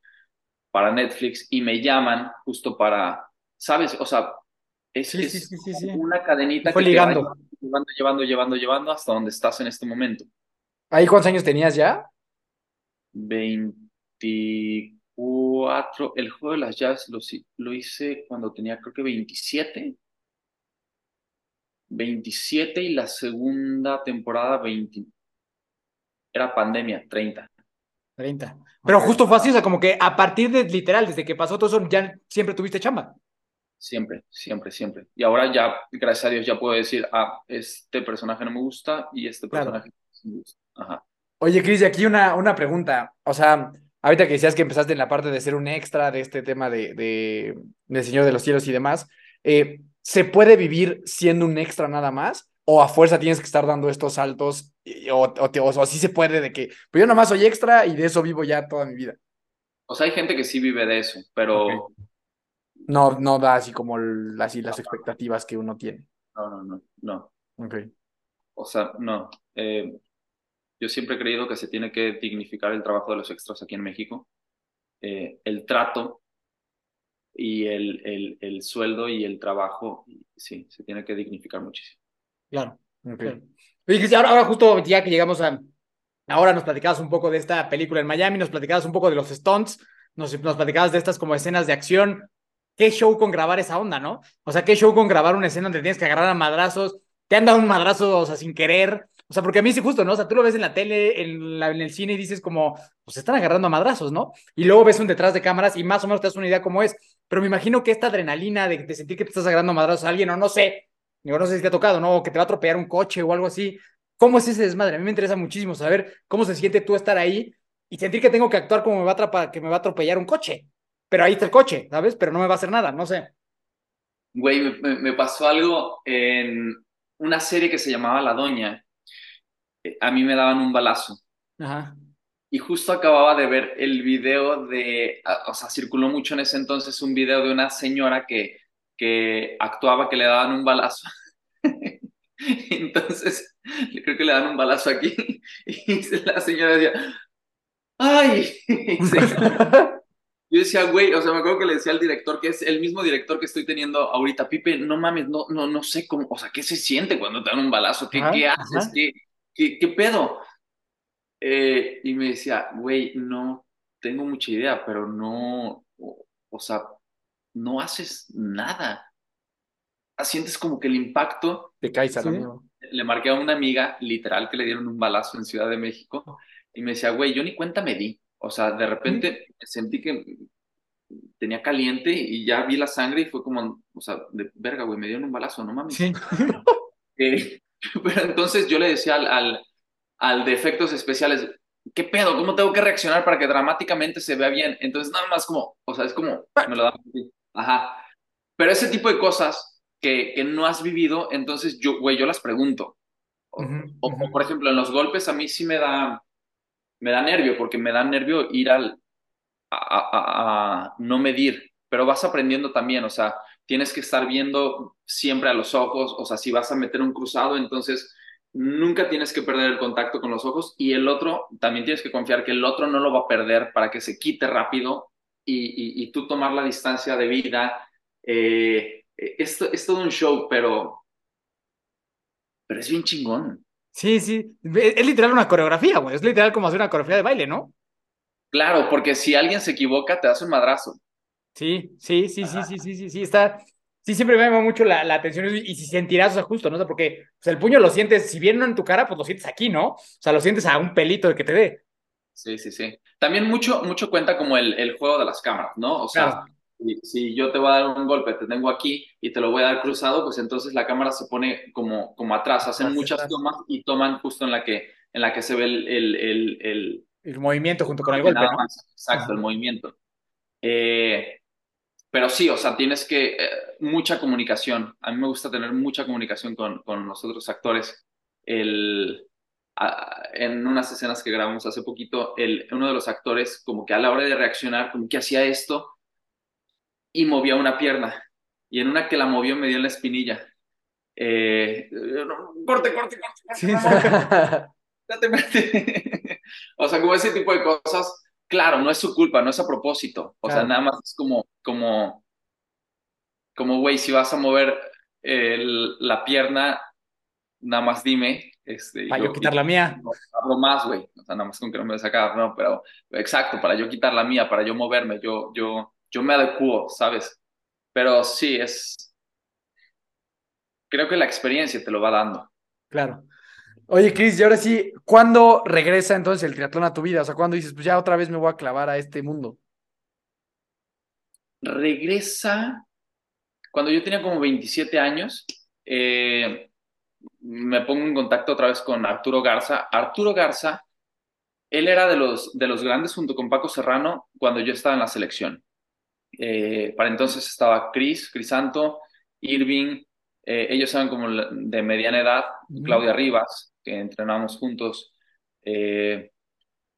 [SPEAKER 3] para Netflix, y me llaman justo para, ¿sabes? O sea, es, una cadenita
[SPEAKER 1] que
[SPEAKER 3] llevando, llevando, llevando, llevando hasta donde estás en este momento.
[SPEAKER 1] ¿Ahí cuántos años tenías ya?
[SPEAKER 3] 20 cuatro, el juego de las llaves lo, lo hice cuando tenía creo que 27. 27 y la segunda temporada 20. Era pandemia, 30.
[SPEAKER 1] 30. Pero justo fue así, o sea, como que a partir de literal, desde que pasó todo eso, ya siempre tuviste chamba.
[SPEAKER 3] Siempre, siempre, siempre. Y ahora ya, gracias a Dios, ya puedo decir, ah, este personaje no me gusta y este personaje me gusta. Ajá.
[SPEAKER 1] Oye, Cris, y aquí una, una pregunta. O sea, ahorita que decías que empezaste en la parte de ser un extra de este tema de, de, Señor de los Cielos y demás, eh, ¿se puede vivir siendo un extra nada más? ¿O a fuerza tienes que estar dando estos saltos? O, o, así se puede de que, pues yo nomás soy extra y de eso vivo ya toda mi vida.
[SPEAKER 3] O sea, hay gente que sí vive de eso, pero
[SPEAKER 2] No, no da así como así las expectativas que uno tiene.
[SPEAKER 3] No, no, no, no.
[SPEAKER 2] Ok.
[SPEAKER 3] O sea, no. Eh, yo siempre he creído que se tiene que dignificar el trabajo de los extras aquí en México. Eh, el trato y el, el, el, sueldo y el trabajo, sí, se tiene que dignificar muchísimo.
[SPEAKER 1] Claro. Okay. ahora, ahora justo ya que llegamos a... Ahora nos platicabas un poco de esta película en Miami, nos platicabas un poco de los stunts, nos, nos platicabas de estas como escenas de acción. ¿Qué show con grabar esa onda, no? O sea, ¿qué show con grabar una escena donde tienes que agarrar a madrazos? Te han dado un madrazo, o sea, sin querer. O sea, porque a mí sí justo, ¿no? O sea, tú lo ves en la tele, en, el cine y dices como, pues están agarrando a madrazos, ¿no? Y luego ves un detrás de cámaras y más o menos te das una idea cómo es. Pero me imagino que esta adrenalina de, de sentir que te estás agarrando a madrazos a alguien, o no sé, digo, no sé si te ha tocado, ¿no? O que te va a atropellar un coche o algo así. ¿Cómo es ese desmadre? A mí me interesa muchísimo saber cómo se siente tú estar ahí y sentir que tengo que actuar como me va a, que me va a atropellar un coche. Pero ahí está el coche, ¿sabes? Pero no me va a hacer nada, no sé.
[SPEAKER 3] Güey, me pasó algo en una serie que se llamaba La Doña a mí me daban un balazo. Ajá. Y justo acababa de ver el video de, o sea, circuló mucho en ese entonces un video de una señora que, que actuaba que le daban un balazo. *laughs* entonces, creo que le dan un balazo aquí *laughs* y la señora decía, ¡ay! *laughs* Yo decía, güey, o sea, me acuerdo que le decía al director, que es el mismo director que estoy teniendo ahorita, Pipe, no mames, no, no, no sé cómo, o sea, ¿qué se siente cuando te dan un balazo? ¿Qué, ¿qué haces? ¿Qué, ¿qué, pedo? Eh, y me decía, güey, no tengo mucha idea, pero no, o, sea, no haces nada. Sientes como que el impacto.
[SPEAKER 2] Te caes a
[SPEAKER 3] Le marqué a una amiga, literal, que le dieron un balazo en Ciudad de México, y me decía, güey, yo ni cuenta me di. O sea, de repente sentí que tenía caliente y ya vi la sangre y fue como, o sea, de verga, güey, me dieron un balazo, no mames. Sí. *laughs* Eh, *laughs* pero entonces yo le decía al, al, al de efectos especiales, ¿qué pedo? ¿Cómo tengo que reaccionar para que dramáticamente se vea bien? Entonces nada más como, o sea, es como, me lo da Ajá. Pero ese tipo de cosas que, que no has vivido, entonces yo, güey, yo las pregunto. O, por ejemplo, en los golpes a mí sí me da, me da nervio, porque me da nervio ir al, a, a, a no medir, pero vas aprendiendo también, o sea, tienes que estar viendo siempre a los ojos, o sea, si vas a meter un cruzado, entonces nunca tienes que perder el contacto con los ojos y el otro, también tienes que confiar que el otro no lo va a perder para que se quite rápido y, y, tú tomar la distancia de vida. Eh, esto, es todo un show, pero, pero es bien chingón.
[SPEAKER 1] Sí, sí, es literal una coreografía, güey, es literal como hacer una coreografía de baile, ¿no?
[SPEAKER 3] Claro, porque si alguien se equivoca, te das un madrazo.
[SPEAKER 1] Sí, sí, sí, sí, sí, sí, sí, sí, está. Sí, siempre me llama mucho la, la atención y si sentirás, o sea, justo, ¿no? O sea, porque el puño lo sientes, si bien no en tu cara, pues lo sientes aquí, ¿no? O sea, lo sientes a un pelito de que te dé.
[SPEAKER 3] Sí, sí, sí. También mucho, mucho cuenta como el, el juego de las cámaras, ¿no? O sea, si, yo te voy a dar un golpe, te tengo aquí y te lo voy a dar cruzado, pues entonces la cámara se pone como, como atrás, hacen muchas tomas y toman justo en la que, en la que se ve el... El, el,
[SPEAKER 1] el, movimiento junto con el golpe, ¿no?
[SPEAKER 3] Exacto, el movimiento. Eh, pero sí, o sea, tienes que, eh, mucha comunicación. A mí me gusta tener mucha comunicación con, con los otros actores. El, en unas escenas que grabamos hace poquito, el, uno de los actores, como que a la hora de reaccionar, como que hacía esto y movía una pierna. Y en una que la movió me dio en la espinilla. Eh, corte, corte, corte. *laughs* o sea, como ese tipo de cosas claro, no es su culpa, no es a propósito. O sea, nada más es como, como, como, güey, si vas a mover la pierna, nada más dime. Este,
[SPEAKER 1] para yo, quitar la mía. *laughs*
[SPEAKER 3] hablo más, güey. O sea, nada más con que no me sacar, no, pero exacto, para yo quitar la mía, para yo moverme, yo, yo, yo me adecuo, ¿sabes? Pero sí, es. Creo que la experiencia te lo va dando.
[SPEAKER 2] Claro. Oye, Cris, y ahora sí, ¿cuándo regresa entonces el triatlón a tu vida? O sea, ¿cuándo dices, pues ya otra vez me voy a clavar a este mundo?
[SPEAKER 3] Regresa cuando yo tenía como 27 años. Eh, me pongo en contacto otra vez con Arturo Garza. Arturo Garza, él era de los, de los grandes junto con Paco Serrano cuando yo estaba en la selección. Eh, para entonces estaba Cris, Crisanto, Irving, eh, ellos eran como de mediana edad, Claudia Rivas, que entrenábamos juntos, eh,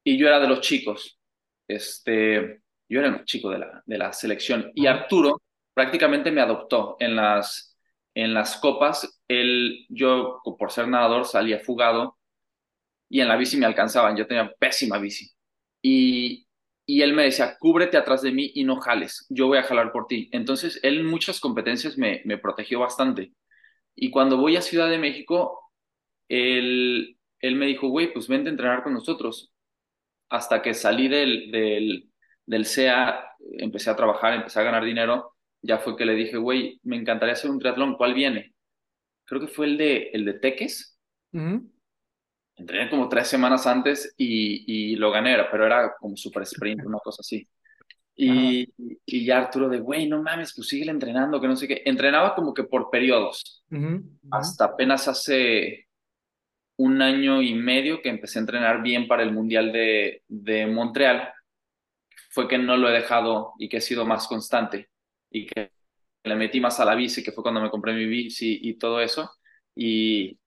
[SPEAKER 3] y yo era de los chicos, este, yo era el chico de la, de la selección, y Arturo, prácticamente me adoptó en las, en las copas. Él, yo, por ser nadador, salía fugado y en la bici me alcanzaban. Yo tenía pésima bici. Y, y él me decía, cúbrete atrás de mí y no jales, yo voy a jalar por ti. Entonces, él en muchas competencias me, me protegió bastante. Y cuando voy a Ciudad de México, él, él me dijo, güey, pues vente a entrenar con nosotros. Hasta que salí del, del, del CEA, empecé a trabajar, empecé a ganar dinero, ya fue que le dije, güey, me encantaría hacer un triatlón, ¿cuál viene? Creo que fue el de, el de Teques. Entrené como tres semanas antes y, y lo gané, pero era como super sprint, una cosa así. Y, *laughs* y, ya Arturo de, güey, no mames, pues sigue entrenando, que no sé qué. Entrenaba como que por periodos. Hasta apenas hace un año y medio que empecé a entrenar bien para el Mundial de, de Montreal. Fue que no lo he dejado y que he sido más constante y que le metí más a la bici, que fue cuando me compré mi bici y todo eso. Y,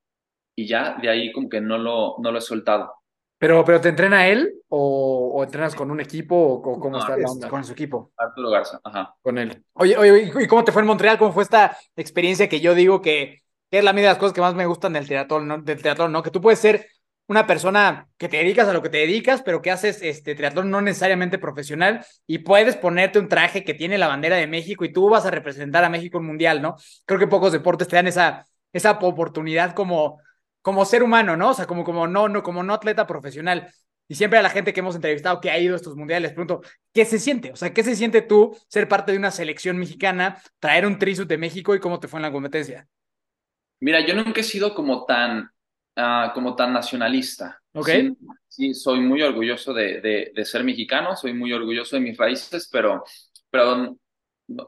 [SPEAKER 3] y ya de ahí como que no lo, no lo he soltado.
[SPEAKER 1] ¿Pero, pero te entrena él o, o entrenas con un equipo o, cómo está la onda?
[SPEAKER 2] Con su equipo.
[SPEAKER 3] Arturo Garza, ajá.
[SPEAKER 1] Con él. Oye, oye, ¿y cómo te fue en Montreal? ¿Cómo fue esta experiencia que yo digo que, es la media de las cosas que más me gustan del teatro, ¿no? Del ¿no? Que tú puedes ser una persona que te dedicas a lo que te dedicas, pero que haces este triatlón no necesariamente profesional y puedes ponerte un traje que tiene la bandera de México y tú vas a representar a México en mundial, ¿no? Creo que pocos deportes te dan esa, esa oportunidad como, como ser humano, ¿no? O sea, como, como, no, no, como no atleta profesional. Y siempre a la gente que hemos entrevistado que ha ido a estos mundiales, pregunto, ¿qué se siente? O sea, ¿qué se siente tú ser parte de una selección mexicana, traer un trisut de México y cómo te fue en la competencia?
[SPEAKER 3] Mira, yo nunca he sido como tan, uh, como tan nacionalista.
[SPEAKER 1] Ok.
[SPEAKER 3] Sí, sí, soy muy orgulloso de, de, de, ser mexicano, soy muy orgulloso de mis raíces, pero, pero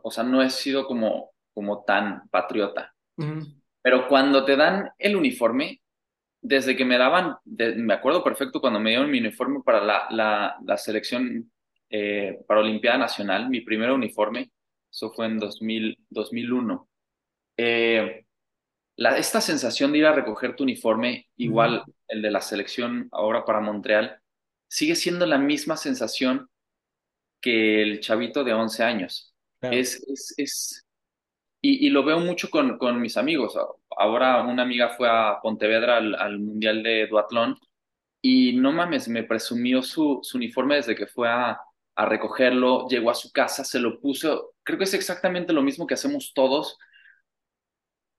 [SPEAKER 3] o sea, no he sido como, como tan patriota. Uh -huh. Pero cuando te dan el uniforme, desde que me daban, de, me acuerdo perfecto cuando me dieron mi uniforme para la, la, la selección eh, para Olimpiada Nacional, mi primer uniforme, eso fue en 2000, 2001. Eh, la, esta sensación de ir a recoger tu uniforme, igual el de la selección ahora para Montreal, sigue siendo la misma sensación que el chavito de 11 años. Claro. Es, es, es y, y, lo veo mucho con, con, mis amigos. Ahora una amiga fue a Pontevedra al, al, Mundial de Duatlón y no mames, me presumió su, su uniforme desde que fue a, a, recogerlo, llegó a su casa, se lo puso. Creo que es exactamente lo mismo que hacemos todos,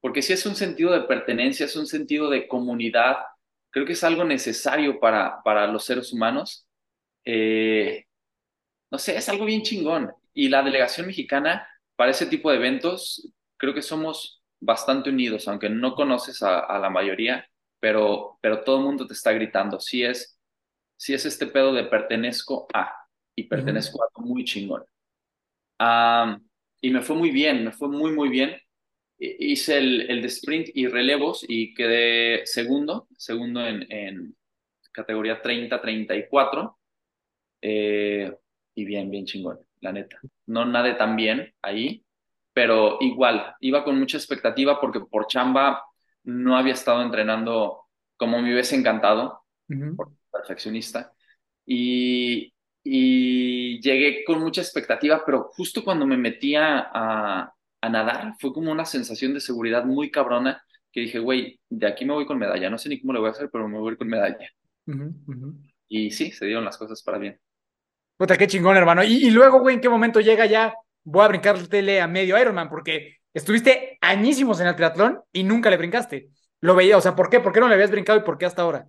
[SPEAKER 3] porque si es un sentido de pertenencia, es un sentido de comunidad, creo que es algo necesario para, para los seres humanos. Eh, no sé, es algo bien chingón. Y la delegación mexicana para ese tipo de eventos, creo que somos bastante unidos, aunque no conoces a, a la mayoría, pero, pero todo el mundo te está gritando. Si es, si es este pedo de pertenezco a, y pertenezco a algo muy chingón. Um, y me fue muy bien, me fue muy, muy bien. Hice el, el de sprint y relevos y quedé segundo, segundo en, en categoría 30-34. Eh, y bien, bien chingón, la neta. No nadé tan bien ahí, pero igual, iba con mucha expectativa porque por chamba no había estado entrenando como me hubiese encantado, uh -huh. por perfeccionista, y, y, llegué con mucha expectativa, pero justo cuando me metía a, a nadar, fue como una sensación de seguridad muy cabrona, que dije, güey, de aquí me voy con medalla, no sé ni cómo lo voy a hacer, pero me voy con medalla. Uh -huh. Y sí, se dieron las cosas para bien.
[SPEAKER 1] Puta, qué chingón, hermano. Y, y luego, güey, ¿en qué momento llega ya? Voy a brincártele a medio Ironman, porque estuviste añísimos en el triatlón y nunca le brincaste. Lo veía, o sea, ¿por qué? ¿Por qué no le habías brincado y por qué hasta ahora?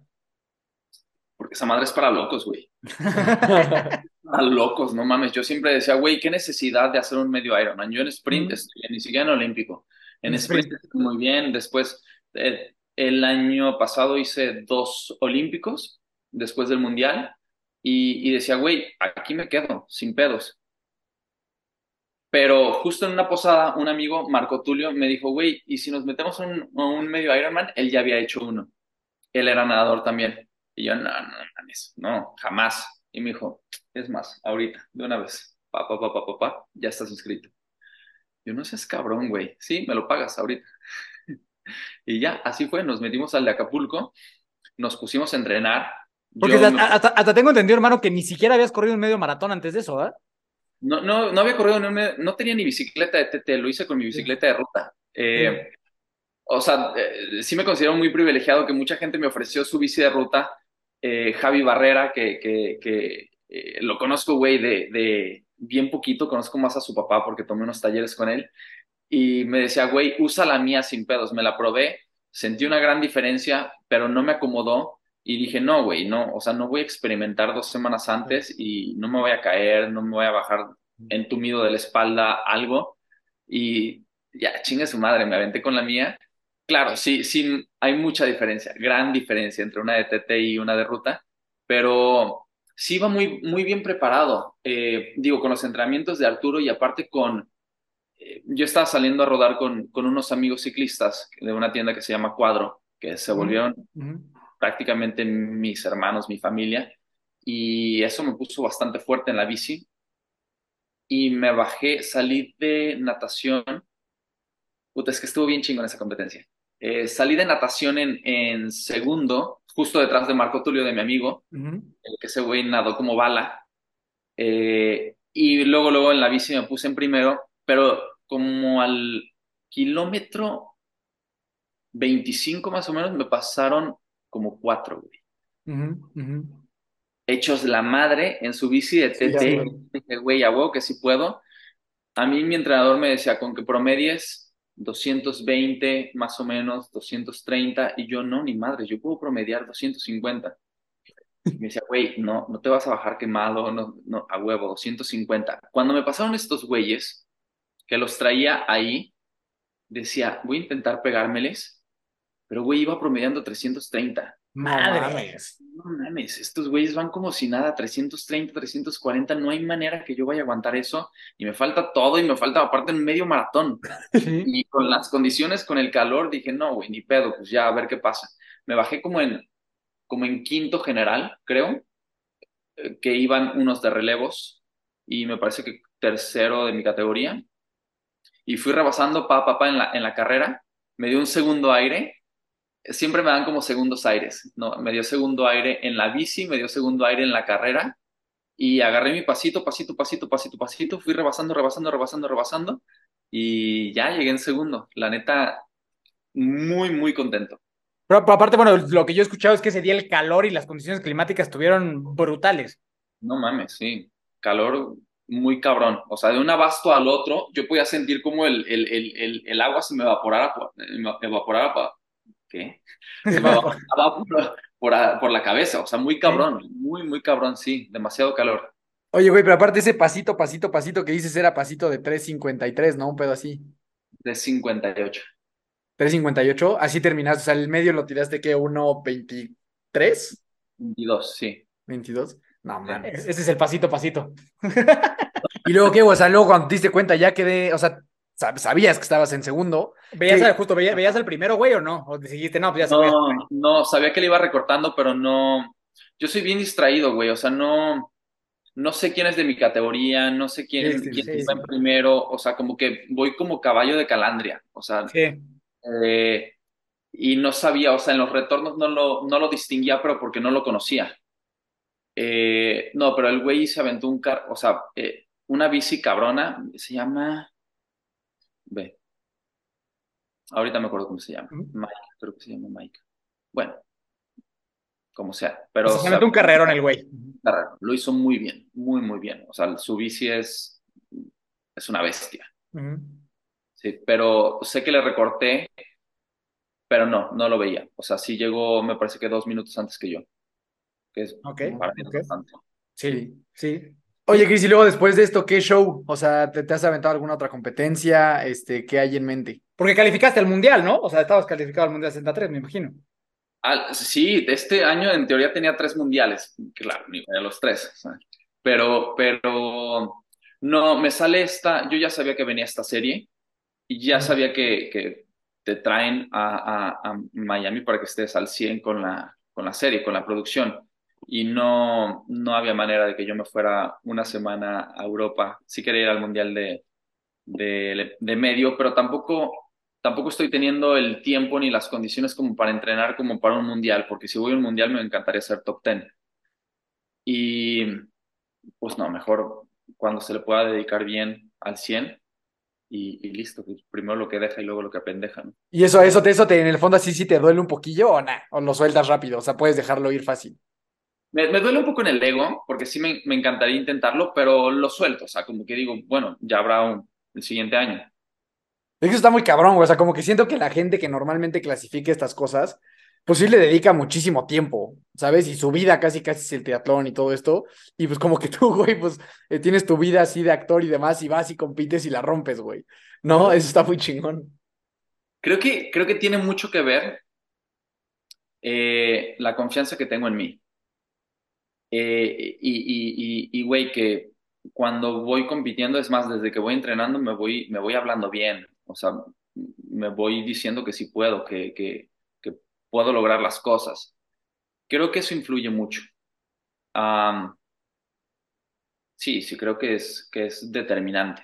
[SPEAKER 3] Esa madre es para locos, güey. *laughs* a locos, no mames. Yo siempre decía, güey, ¿qué necesidad de hacer un medio Ironman? Yo en sprint, estoy, ni siquiera en olímpico. En, en sprint, sprint muy bien. Después, eh, el año pasado hice dos olímpicos, después del mundial, y, y decía, güey, aquí me quedo, sin pedos. Pero justo en una posada, un amigo, Marco Tulio, me dijo, güey, ¿y si nos metemos a un, un, medio Ironman? Él ya había hecho uno. Él era nadador también. Y yo, no, no, no, no, jamás. Y me dijo, es más, ahorita, de una vez, pa, pa, pa, pa, pa, pa ya estás inscrito. Yo, no seas cabrón, güey. Sí, me lo pagas ahorita. *laughs* y ya, así fue. Nos metimos al de Acapulco, nos pusimos a entrenar.
[SPEAKER 1] Porque hasta, hasta, hasta, tengo entendido, hermano, que ni siquiera habías corrido un medio maratón antes de eso, ¿verdad?
[SPEAKER 3] No, no, no había corrido, no, no tenía ni bicicleta de TT, lo hice con mi bicicleta de ruta. Eh, o sea, eh, sí me considero muy privilegiado que mucha gente me ofreció su bici de ruta. Eh, Javi Barrera, que, que, que lo conozco, güey, de, de bien poquito, conozco más a su papá porque tomé unos talleres con él. Y me decía, güey, usa la mía sin pedos. Me la probé, sentí una gran diferencia, pero no me acomodó. Y dije, no, güey, no, o sea, no voy a experimentar dos semanas antes y no me voy a caer, no me voy a bajar entumido de la espalda algo. Y ya, chingue su madre, me aventé con la mía. Claro, sí, sí, hay mucha diferencia, gran diferencia entre una de TT y una de ruta, pero sí iba muy, muy bien preparado. Eh, digo, con los entrenamientos de Arturo y aparte con... Eh, yo estaba saliendo a rodar con, con unos amigos ciclistas de una tienda que se llama Cuadro, que se volvieron prácticamente mis hermanos, mi familia, y eso me puso bastante fuerte en la bici. Y me bajé, salí de natación. Puta, es que estuvo bien chingo en esa competencia. Eh, salí de natación en, en, segundo, justo detrás de Marco Tulio, de mi amigo, el que ese güey nadó como bala. Eh, y luego, luego en la bici me puse en primero, pero como al kilómetro 25 más o menos me pasaron como cuatro, güey. Hechos la madre en su bici de TT. dije, güey, a huevo que sí puedo. A mí mi entrenador me decía, con que promedies 220 más o menos, 230, y yo no, ni madre, yo puedo promediar 250. me decía, güey, no, no te vas a bajar quemado, no, no, a huevo, 250. Cuando me pasaron estos güeyes, que los traía ahí, decía, voy a intentar pegármeles, pero, güey, iba promediando 330.
[SPEAKER 1] Madre.
[SPEAKER 3] No mames, estos güeyes van como si nada, 330, 340, no hay manera que yo vaya a aguantar eso y me falta todo y me falta aparte en medio maratón. Y con las condiciones, con el calor, dije, no, güey, ni pedo, pues ya, a ver qué pasa. Me bajé como en, como en quinto general, creo, eh, que iban unos de relevos y me parece que tercero de mi categoría. Y fui rebasando pa, pa, pa en la, en la carrera, me dio un segundo aire siempre me dan como segundos aires, ¿no? Me dio segundo aire en la bici, me dio segundo aire en la carrera y agarré mi pasito, pasito, pasito, pasito, pasito, fui rebasando, rebasando, rebasando, rebasando y ya llegué en segundo. La neta, muy, muy contento.
[SPEAKER 1] Pero, aparte, bueno, lo que yo he escuchado es que ese día el calor y las condiciones climáticas estuvieron brutales.
[SPEAKER 3] No mames, sí. Calor muy cabrón. O sea, de un abasto al otro, yo podía sentir como el, el, el, el agua se me evaporara, evaporara ¿qué? Se me *laughs* por, la cabeza, o sea, muy cabrón, muy, muy cabrón, sí, demasiado calor.
[SPEAKER 2] Oye, güey, pero aparte ese pasito, pasito, pasito que dices era pasito de 3.53, ¿no? Un pedo así.
[SPEAKER 3] 3.58.
[SPEAKER 2] 3.58, así terminaste, o sea, el medio lo tiraste que 1.23.
[SPEAKER 3] 22, sí.
[SPEAKER 2] 22. No, man.
[SPEAKER 1] Ese es el pasito, pasito. *laughs*
[SPEAKER 2] y luego, ¿qué? O sea, luego cuando te diste cuenta ya quedé, o sea, sabías que estabas en segundo.
[SPEAKER 1] ¿Veías, justo, veías, el primero, güey, o no? ¿O dijiste, no, pues ya
[SPEAKER 3] sabía? No, no, sabía que le iba recortando, pero no. Yo soy bien distraído, güey, o sea, no. No sé quién es de mi categoría, no sé quién, quién está en primero, o sea, como que voy como caballo de calandria, o sea. Eh, y no sabía, o sea, en los retornos no lo, no lo distinguía, pero porque no lo conocía. Eh, no, pero el güey se aventó un car, o sea, eh, una bici cabrona, se llama Ve. Ahorita me acuerdo cómo se llama. Mike, creo que se llama Mike. Bueno, como sea. Pero,
[SPEAKER 1] se metió un carrero en el güey.
[SPEAKER 3] Lo hizo muy bien, muy, muy bien. O sea, su bici es, es una bestia. Sí, pero sé que le recorté, pero no, no lo veía. O sea, sí llegó, me parece que dos minutos antes que yo. Que es
[SPEAKER 1] okay,
[SPEAKER 2] Sí, sí. Oye, Cris, y luego después de esto, ¿qué show? O sea, ¿te, has aventado alguna otra competencia? Este, ¿Qué hay en mente?
[SPEAKER 1] Porque calificaste al Mundial, ¿no? O sea, estabas calificado al Mundial 63, me imagino.
[SPEAKER 3] sí, este año en teoría tenía tres mundiales, claro, ni los tres. Pero, pero, no, me sale esta, yo ya sabía que venía esta serie y ya sabía que, que te traen a, a, a, Miami para que estés al 100 con la, con la serie, con la producción y no, no había manera de que yo me fuera una semana a Europa. Sí quería ir al Mundial de, de, de, medio, pero tampoco, tampoco estoy teniendo el tiempo ni las condiciones como para entrenar como para un Mundial, porque si voy a un Mundial me encantaría ser top ten. Y pues no, mejor cuando se le pueda dedicar bien al 100 y, listo, pues, primero lo que deja y luego lo que apendeja, ¿no?
[SPEAKER 2] ¿Y eso, eso, te, eso te, en el fondo así sí te duele un poquillo o nada? ¿O lo sueltas rápido? O sea, puedes dejarlo ir fácil.
[SPEAKER 3] Me, duele un poco en el ego, porque sí me, me, encantaría intentarlo, pero lo suelto, o sea, como que digo, bueno, ya habrá un, el siguiente año.
[SPEAKER 2] Es que está muy cabrón, güey. O sea, como que siento que la gente que normalmente clasifique estas cosas, pues sí le dedica muchísimo tiempo, ¿sabes? Y su vida casi casi es el triatlón y todo esto. Y pues como que tú, *laughs* güey, pues eh, tienes tu vida así de actor y demás y vas y compites y la rompes, güey. No, *laughs* eso está muy chingón.
[SPEAKER 3] Creo que, creo que tiene mucho que ver eh, la confianza que tengo en mí. Eh, y, güey, que cuando voy compitiendo, es más, desde que voy entrenando me voy, me voy hablando bien. O sea, me voy diciendo que sí puedo, que, que, puedo lograr las cosas. Creo que eso influye mucho. sí, sí, creo que es, que es determinante.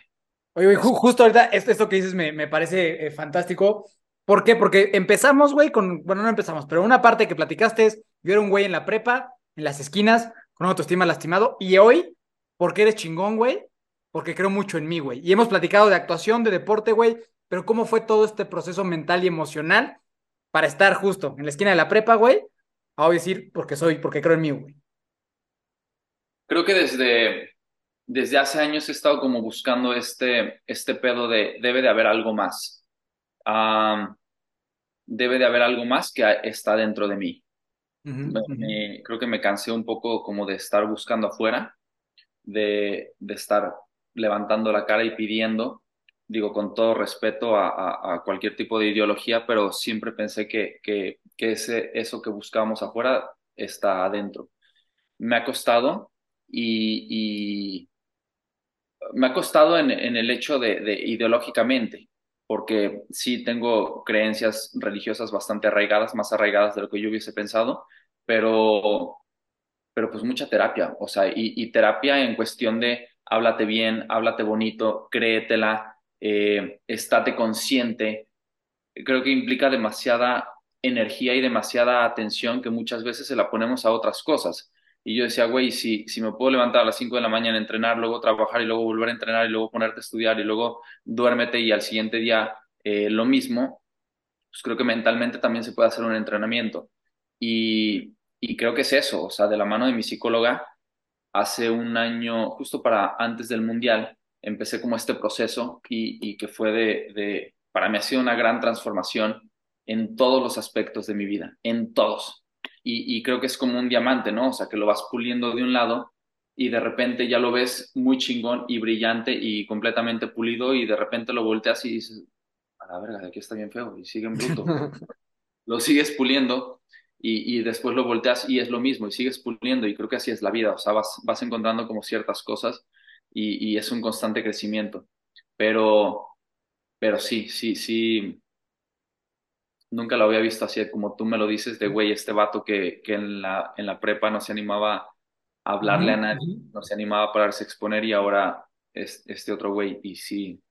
[SPEAKER 2] Oye, justo ahorita esto, que dices me, me parece eh, fantástico. ¿Por qué? Porque empezamos, güey, con, bueno, no empezamos, pero una parte que platicaste es, yo era un güey en la prepa, en las esquinas, con autoestima lastimado, y hoy, porque eres chingón, güey, porque creo mucho en mí, güey. Y hemos platicado de actuación, de deporte, güey, pero cómo fue todo este proceso mental y emocional para estar justo en la esquina de la prepa, güey, a decir porque soy, porque creo en mí, güey.
[SPEAKER 3] Creo que desde, desde hace años he estado como buscando este, este pedo de debe de haber algo más. debe de haber algo más que está dentro de mí. Creo que me cansé un poco como de estar buscando afuera, de, de estar levantando la cara y pidiendo digo, con todo respeto a, cualquier tipo de ideología, pero siempre pensé que, que, ese, eso que buscábamos afuera está adentro. Me ha costado y, me ha costado en, el hecho de, ideológicamente, porque sí tengo creencias religiosas bastante arraigadas, más arraigadas de lo que yo hubiese pensado, pero, pero pues mucha terapia, o sea, y, terapia en cuestión de háblate bien, háblate bonito, créetela, eh, estate consciente, creo que implica demasiada energía y demasiada atención que muchas veces se la ponemos a otras cosas. Y yo decía, güey, si, si me puedo levantar a las 5 de la mañana, entrenar, luego trabajar y luego volver a entrenar y luego ponerte a estudiar y luego duérmete y al siguiente día eh, lo mismo, pues creo que mentalmente también se puede hacer un entrenamiento. Y, y creo que es eso, o sea, de la mano de mi psicóloga, hace un año, justo para antes del Mundial, empecé como este proceso y, que fue de, para mí ha sido una gran transformación en todos los aspectos de mi vida, en todos. Y, creo que es como un diamante, ¿no? O sea, que lo vas puliendo de un lado y de repente ya lo ves muy chingón y brillante y completamente pulido y de repente lo volteas y dices, a la verga, aquí está bien feo y sigue en bruto. *laughs* lo sigues puliendo y, y, después lo volteas y es lo mismo y sigues puliendo y creo que así es la vida, o sea, vas, vas encontrando como ciertas cosas y, es un constante crecimiento. Pero, pero sí, sí, sí. Nunca lo había visto así como tú me lo dices, de güey, este vato que, que en, la, en la prepa no se animaba a hablarle a nadie, no se animaba a pararse a exponer y ahora es este otro güey y sí,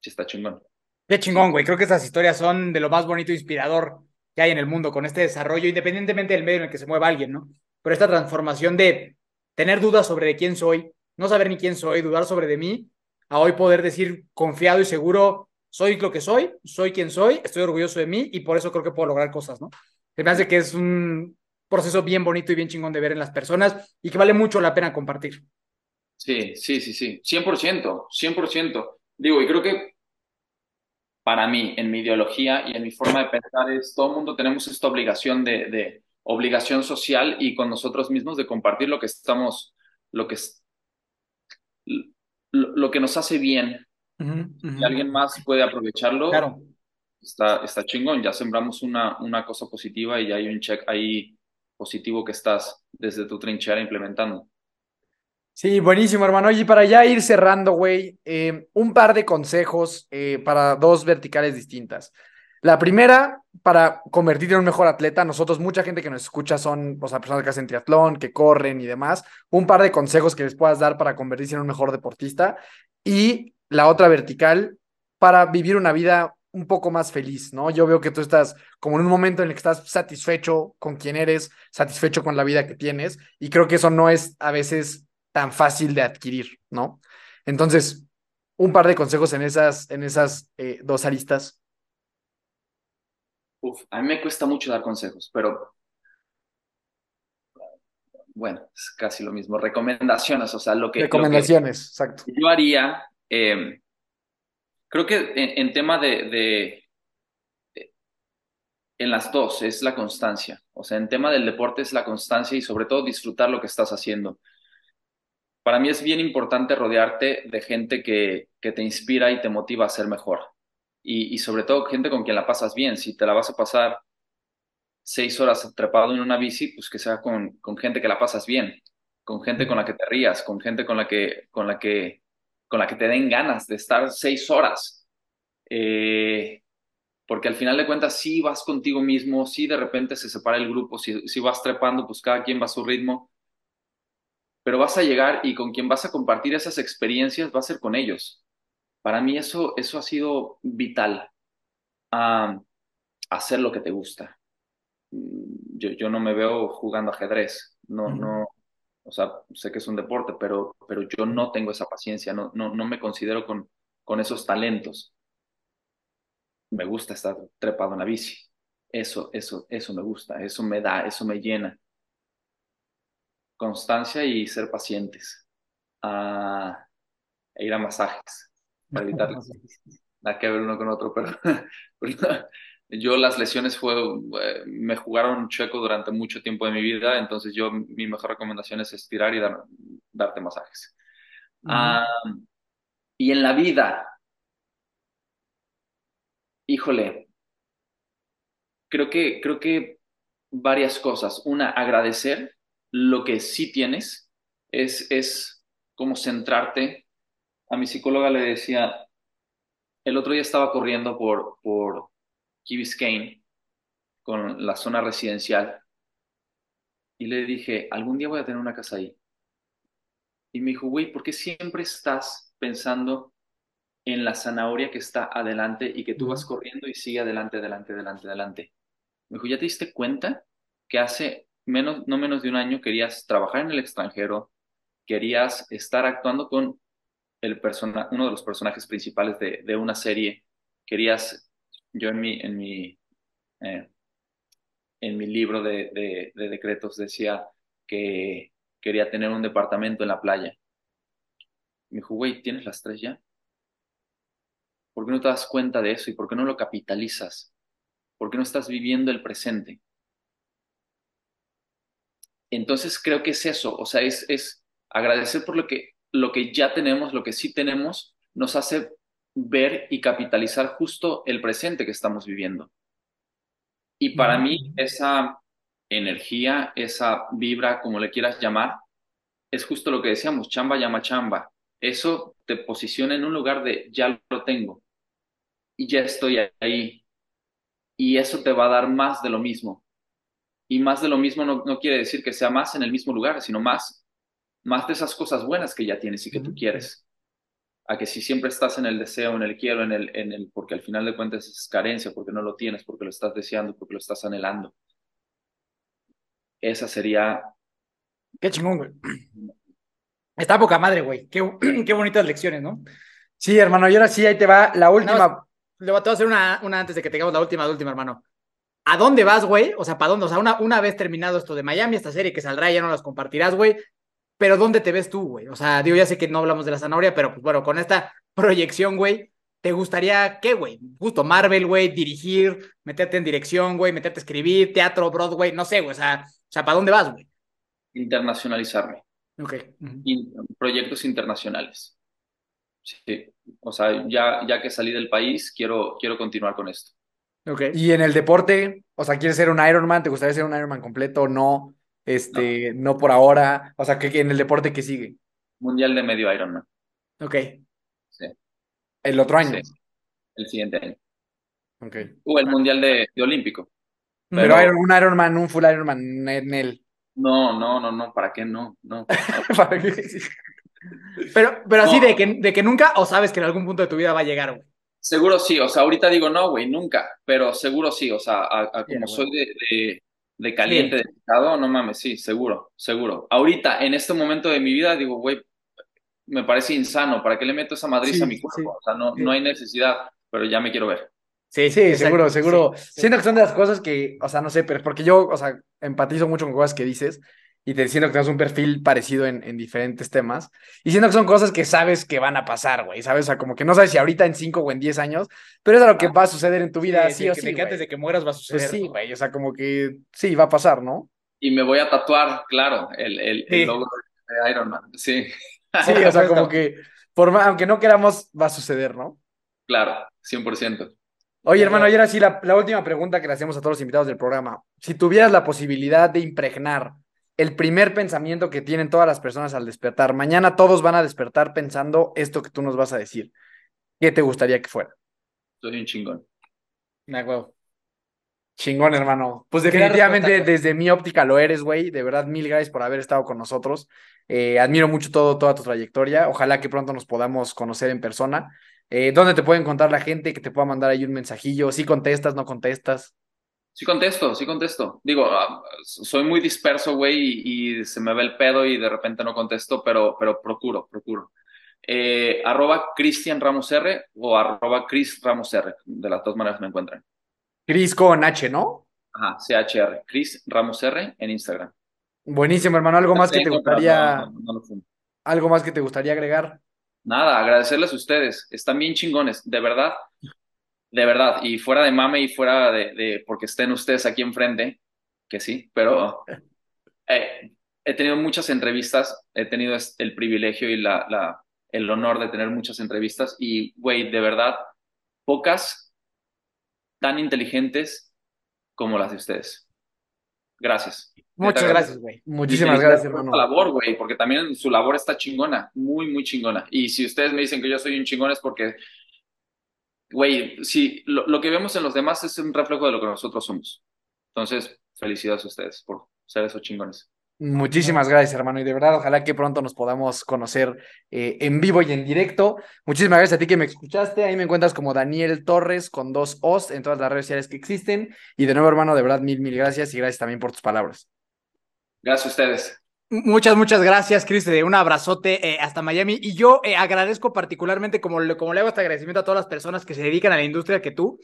[SPEAKER 3] sí está chingón.
[SPEAKER 2] Qué chingón, güey. Creo que esas historias son de lo más bonito e inspirador que hay en el mundo con este desarrollo, independientemente del medio en el que se mueva alguien, ¿no? Pero esta transformación de tener dudas sobre quién soy, no saber ni quién soy, dudar sobre de mí, a hoy poder decir confiado y seguro, soy lo que soy, soy quien soy, estoy orgulloso de mí y por eso creo que puedo lograr cosas, ¿no? Me hace que es un proceso bien bonito y bien chingón de ver en las personas y que vale mucho la pena compartir.
[SPEAKER 3] Sí, sí, sí, sí, 100%, 100%. Digo, y creo que para mí, en mi ideología y en mi forma de pensar, es todo el mundo tenemos esta obligación de, de obligación social y con nosotros mismos de compartir lo que estamos, lo que lo, que nos hace bien. Y alguien más puede aprovecharlo,
[SPEAKER 2] claro.
[SPEAKER 3] está, está chingón. Ya sembramos una, una cosa positiva y ya hay un check ahí positivo que estás desde tu trinchera implementando.
[SPEAKER 2] Sí, buenísimo, hermano. Y para ya ir cerrando, güey, eh, un par de consejos eh, para dos verticales distintas. La primera, para convertirte en un mejor atleta, nosotros, mucha gente que nos escucha son o sea, personas que hacen triatlón, que corren y demás. Un par de consejos que les puedas dar para convertirse en un mejor deportista. Y la otra vertical, para vivir una vida un poco más feliz, ¿no? Yo veo que tú estás como en un momento en el que estás satisfecho con quien eres, satisfecho con la vida que tienes, y creo que eso no es a veces tan fácil de adquirir, ¿no? Entonces, un par de consejos en esas, en esas eh, dos aristas.
[SPEAKER 3] Uf, a mí me cuesta mucho dar consejos, pero bueno, es casi lo mismo. Recomendaciones, o sea, lo que...
[SPEAKER 2] Recomendaciones, exacto.
[SPEAKER 3] Yo haría, em, creo que en, tema de, en las dos es la constancia. O sea, en tema del deporte es la constancia y sobre todo disfrutar lo que estás haciendo. Para mí es bien importante rodearte de gente que, que te inspira y te motiva a ser mejor. Y, y, sobre todo gente con quien la pasas bien. Si te la vas a pasar seis horas atrapado en una bici, pues que sea con, con gente que la pasas bien, con gente con la que te rías, con gente con la que, con la que, con la que te den ganas de estar seis horas. Eh, porque al final de cuentas sí vas contigo mismo, sí de repente se separa el grupo, si, si vas trepando, pues cada quien va a su ritmo, pero vas a llegar y con quien vas a compartir esas experiencias va a ser con ellos. Para mí eso, eso ha sido vital, a hacer lo que te gusta. Yo, yo no me veo jugando ajedrez, no, no, o sea, sé que es un deporte, pero, pero yo no tengo esa paciencia, no, no, no me considero con, con esos talentos me gusta estar trepado en la bici. Eso, eso, eso me gusta, eso me da, eso me llena. Constancia y ser pacientes. Ah, e ir a masajes *laughs* para evitar nada que ver uno con otro, pero, *laughs* yo las lesiones fue, eh, me jugaron checo durante mucho tiempo de mi vida, entonces yo mi mejor recomendación es estirar y dar, darte masajes. Y en la vida, Híjole, creo que, creo que varias cosas. Una, agradecer lo que sí tienes, es, es como centrarte. A mi psicóloga le decía, el otro día estaba corriendo por, por Key Biscayne con la zona residencial y le dije, algún día voy a tener una casa ahí. Y me dijo, güey, ¿por qué siempre estás pensando en la zanahoria que está adelante y que tú vas corriendo y sigue adelante, adelante, adelante, adelante. Me dijo, ¿ya te diste cuenta que hace menos, no menos de un año querías trabajar en el extranjero, querías estar actuando con el persona, uno de los personajes principales de, de una serie, querías, yo en mi, en mi, eh, en mi libro de, de, de decretos decía que quería tener un departamento en la playa. Me dijo, güey, ¿tienes las tres ya? ¿Por qué no te das cuenta de eso y por qué no lo capitalizas? ¿Por qué no estás viviendo el presente? Entonces creo que es eso, o sea, es, es agradecer por lo que, lo que ya tenemos, lo que sí tenemos, nos hace ver y capitalizar justo el presente que estamos viviendo. Y para mí esa energía, esa vibra, como le quieras llamar, es justo lo que decíamos, chamba llama chamba. Eso te posiciona en un lugar de ya lo tengo, y ya estoy ahí. Y eso te va a dar más de lo mismo. Y más de lo mismo no, no quiere decir que sea más en el mismo lugar, sino más, más de esas cosas buenas que ya tienes y que tú quieres. A que si siempre estás en el deseo, en el quiero, en el, en el, porque al final de cuentas es carencia, porque no lo tienes, porque lo estás deseando, porque lo estás anhelando. Esa sería.
[SPEAKER 1] Qué chingón, güey. Está poca madre, güey. Qué, *clears throat* qué bonitas lecciones, ¿no?
[SPEAKER 2] Sí, hermano, y ahora sí, ahí te va la última.
[SPEAKER 1] Le voy a hacer una, una antes de que tengamos la última, la última, hermano. ¿A dónde vas, güey? O sea, ¿para dónde? O sea, una, una vez terminado esto de Miami, esta serie que saldrá, ya no las compartirás, güey. Pero ¿dónde te ves tú, güey? O sea, digo, ya sé que no hablamos de la zanahoria, pero pues bueno, con esta *laughs* proyección, güey, ¿te gustaría qué, güey? Justo Marvel, güey, dirigir, meterte en dirección, güey, meterte a escribir, teatro, Broadway, no sé, güey. O sea, o sea ¿para dónde vas, güey?
[SPEAKER 3] Internacionalizarme.
[SPEAKER 1] Ok.
[SPEAKER 3] proyectos internacionales. Sí, o sea, ya, ya que salí del país, quiero, quiero continuar con esto.
[SPEAKER 2] Ok. Y en el deporte, o sea, ¿quieres ser un Ironman? ¿Te gustaría ser un Ironman completo o no? Este, no. por ahora. O sea, ¿qué, en el deporte qué sigue?
[SPEAKER 3] Mundial de medio Ironman.
[SPEAKER 1] Ok.
[SPEAKER 3] Sí.
[SPEAKER 2] ¿El otro año?
[SPEAKER 3] Sí. El siguiente año.
[SPEAKER 2] Ok.
[SPEAKER 3] O el Mundial de, de Olímpico.
[SPEAKER 2] Pero, un Ironman, un full Ironman en él.
[SPEAKER 3] No, no, no, no, ¿para qué no? No. *laughs*
[SPEAKER 2] ¿Para qué?
[SPEAKER 1] Pero, pero así de, que, de que nunca o sabes que en algún punto de tu vida va a llegar, güey.
[SPEAKER 3] Seguro sí, o sea, ahorita digo no, güey, nunca, pero seguro sí, o sea, a, como soy de, de, caliente, de estado, no mames, sí, seguro, seguro. Ahorita, en este momento de mi vida, digo, güey, me parece insano. ¿Para qué le meto esa madriz a mi cuerpo? o sea, no, no hay necesidad, pero ya me quiero ver.
[SPEAKER 2] Sí, sí, seguro, seguro. Siento que son de las cosas que, o sea, no sé, pero porque yo, o sea, empatizo mucho con cosas que dices y te siento que tienes un perfil parecido en, en, diferentes temas. Y siento que son cosas que sabes que van a pasar, güey, ¿sabes? O sea, como que no sabes si ahorita en cinco o en diez años, pero es lo que va a suceder en tu vida, sí, o sí.
[SPEAKER 1] que antes de que mueras va a pues suceder.
[SPEAKER 2] sí, güey, o sea, como que sí, va a pasar, ¿no?
[SPEAKER 3] Y me voy a tatuar, claro, el, el, el logo de Iron Man, sí.
[SPEAKER 2] Sí, o sea, como que, por, aunque no queramos, va a suceder, ¿no?
[SPEAKER 3] Claro, 100%.
[SPEAKER 2] Oye, hermano, y ahora sí, la, la, última pregunta que le hacemos a todos los invitados del programa. Si tuvieras la posibilidad de impregnar el primer pensamiento que tienen todas las personas al despertar, mañana todos van a despertar pensando esto que tú nos vas a decir, ¿qué te gustaría que fuera?
[SPEAKER 3] Soy un chingón.
[SPEAKER 1] Me acuerdo.
[SPEAKER 2] Chingón, hermano. Pues definitivamente desde mi óptica lo eres, güey. De verdad, mil gracias por haber estado con nosotros. Eh, admiro mucho todo, toda tu trayectoria. Ojalá que pronto nos podamos conocer en persona. Eh, ¿Dónde te puede encontrar la gente que te pueda mandar ahí un mensajillo? ¿Si contestas, no contestas?
[SPEAKER 3] Sí contesto, sí contesto. Digo, ah, soy muy disperso, güey, y, se me ve el pedo y de repente no contesto, pero, pero procuro, procuro. Eh, arroba Cristian Ramos R o arroba Chris Ramos R. De las dos maneras me encuentran.
[SPEAKER 2] Chris con H, ¿no?
[SPEAKER 3] Ajá, CHR. Chris Ramos R en Instagram.
[SPEAKER 2] Buenísimo, hermano. ¿Algo más que te gustaría... ¿Algo más que te gustaría agregar?
[SPEAKER 3] nada, agradecerles a ustedes. Están bien chingones, de verdad. De verdad. Y fuera de mame y fuera de, porque estén ustedes aquí enfrente, que sí, pero eh, he tenido muchas entrevistas, he tenido el privilegio y la, la, el honor de tener muchas entrevistas y, güey, de verdad, pocas tan inteligentes como las de ustedes. Gracias.
[SPEAKER 1] Muchas gracias, güey.
[SPEAKER 2] Muchísimas gracias, hermano.
[SPEAKER 3] labor, güey, porque también su labor está chingona, muy, muy chingona. Y si ustedes me dicen que yo soy un chingón es porque, güey, si lo, que vemos en los demás es un reflejo de lo que nosotros somos. Entonces, felicidades a ustedes por ser esos chingones.
[SPEAKER 2] Muchísimas gracias, hermano. Y de verdad, ojalá que pronto nos podamos conocer eh, en vivo y en directo. Muchísimas gracias a ti que me escuchaste. Ahí me encuentras como Daniel Torres con dos O's en todas las redes sociales que existen. Y de nuevo, hermano, de verdad, mil, mil gracias y gracias también por tus palabras.
[SPEAKER 3] Gracias a ustedes.
[SPEAKER 1] Muchas, muchas gracias, Cris. Un abrazote eh, hasta Miami. Y yo eh, agradezco particularmente, como como le hago este agradecimiento a todas las personas que se dedican a la industria que tú.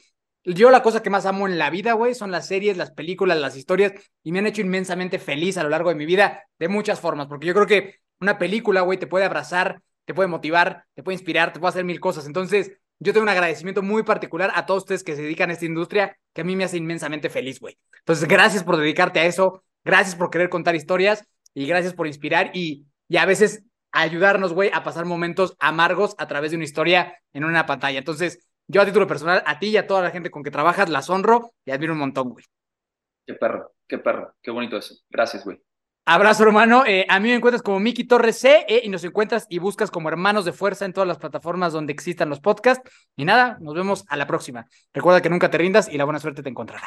[SPEAKER 1] Yo la cosa que más amo en la vida, güey, son las series, las películas, las historias, y me han hecho inmensamente feliz a lo largo de mi vida de muchas formas, porque yo creo que una película, güey, te puede abrazar, te puede motivar, te puede inspirar, te puede hacer mil cosas. Entonces, yo tengo un agradecimiento muy particular a todos ustedes que se dedican a esta industria, que a mí me hace inmensamente feliz, güey. Entonces, gracias por dedicarte a eso. Gracias por querer contar historias y gracias por inspirar y, y a veces ayudarnos, güey, a pasar momentos amargos a través de una historia en una pantalla. Entonces, yo a título personal, a ti y a toda la gente con que trabajas, las honro y admiro un montón, güey.
[SPEAKER 3] Qué perro, qué perro, qué bonito eso. Gracias, güey.
[SPEAKER 1] Abrazo, hermano. Eh, a mí me encuentras como Miki Torres C eh, y nos encuentras y buscas como Hermanos de Fuerza en todas las plataformas donde existan los podcasts. Y nada, nos vemos a la próxima. Recuerda que nunca te rindas y la buena suerte te encontrará.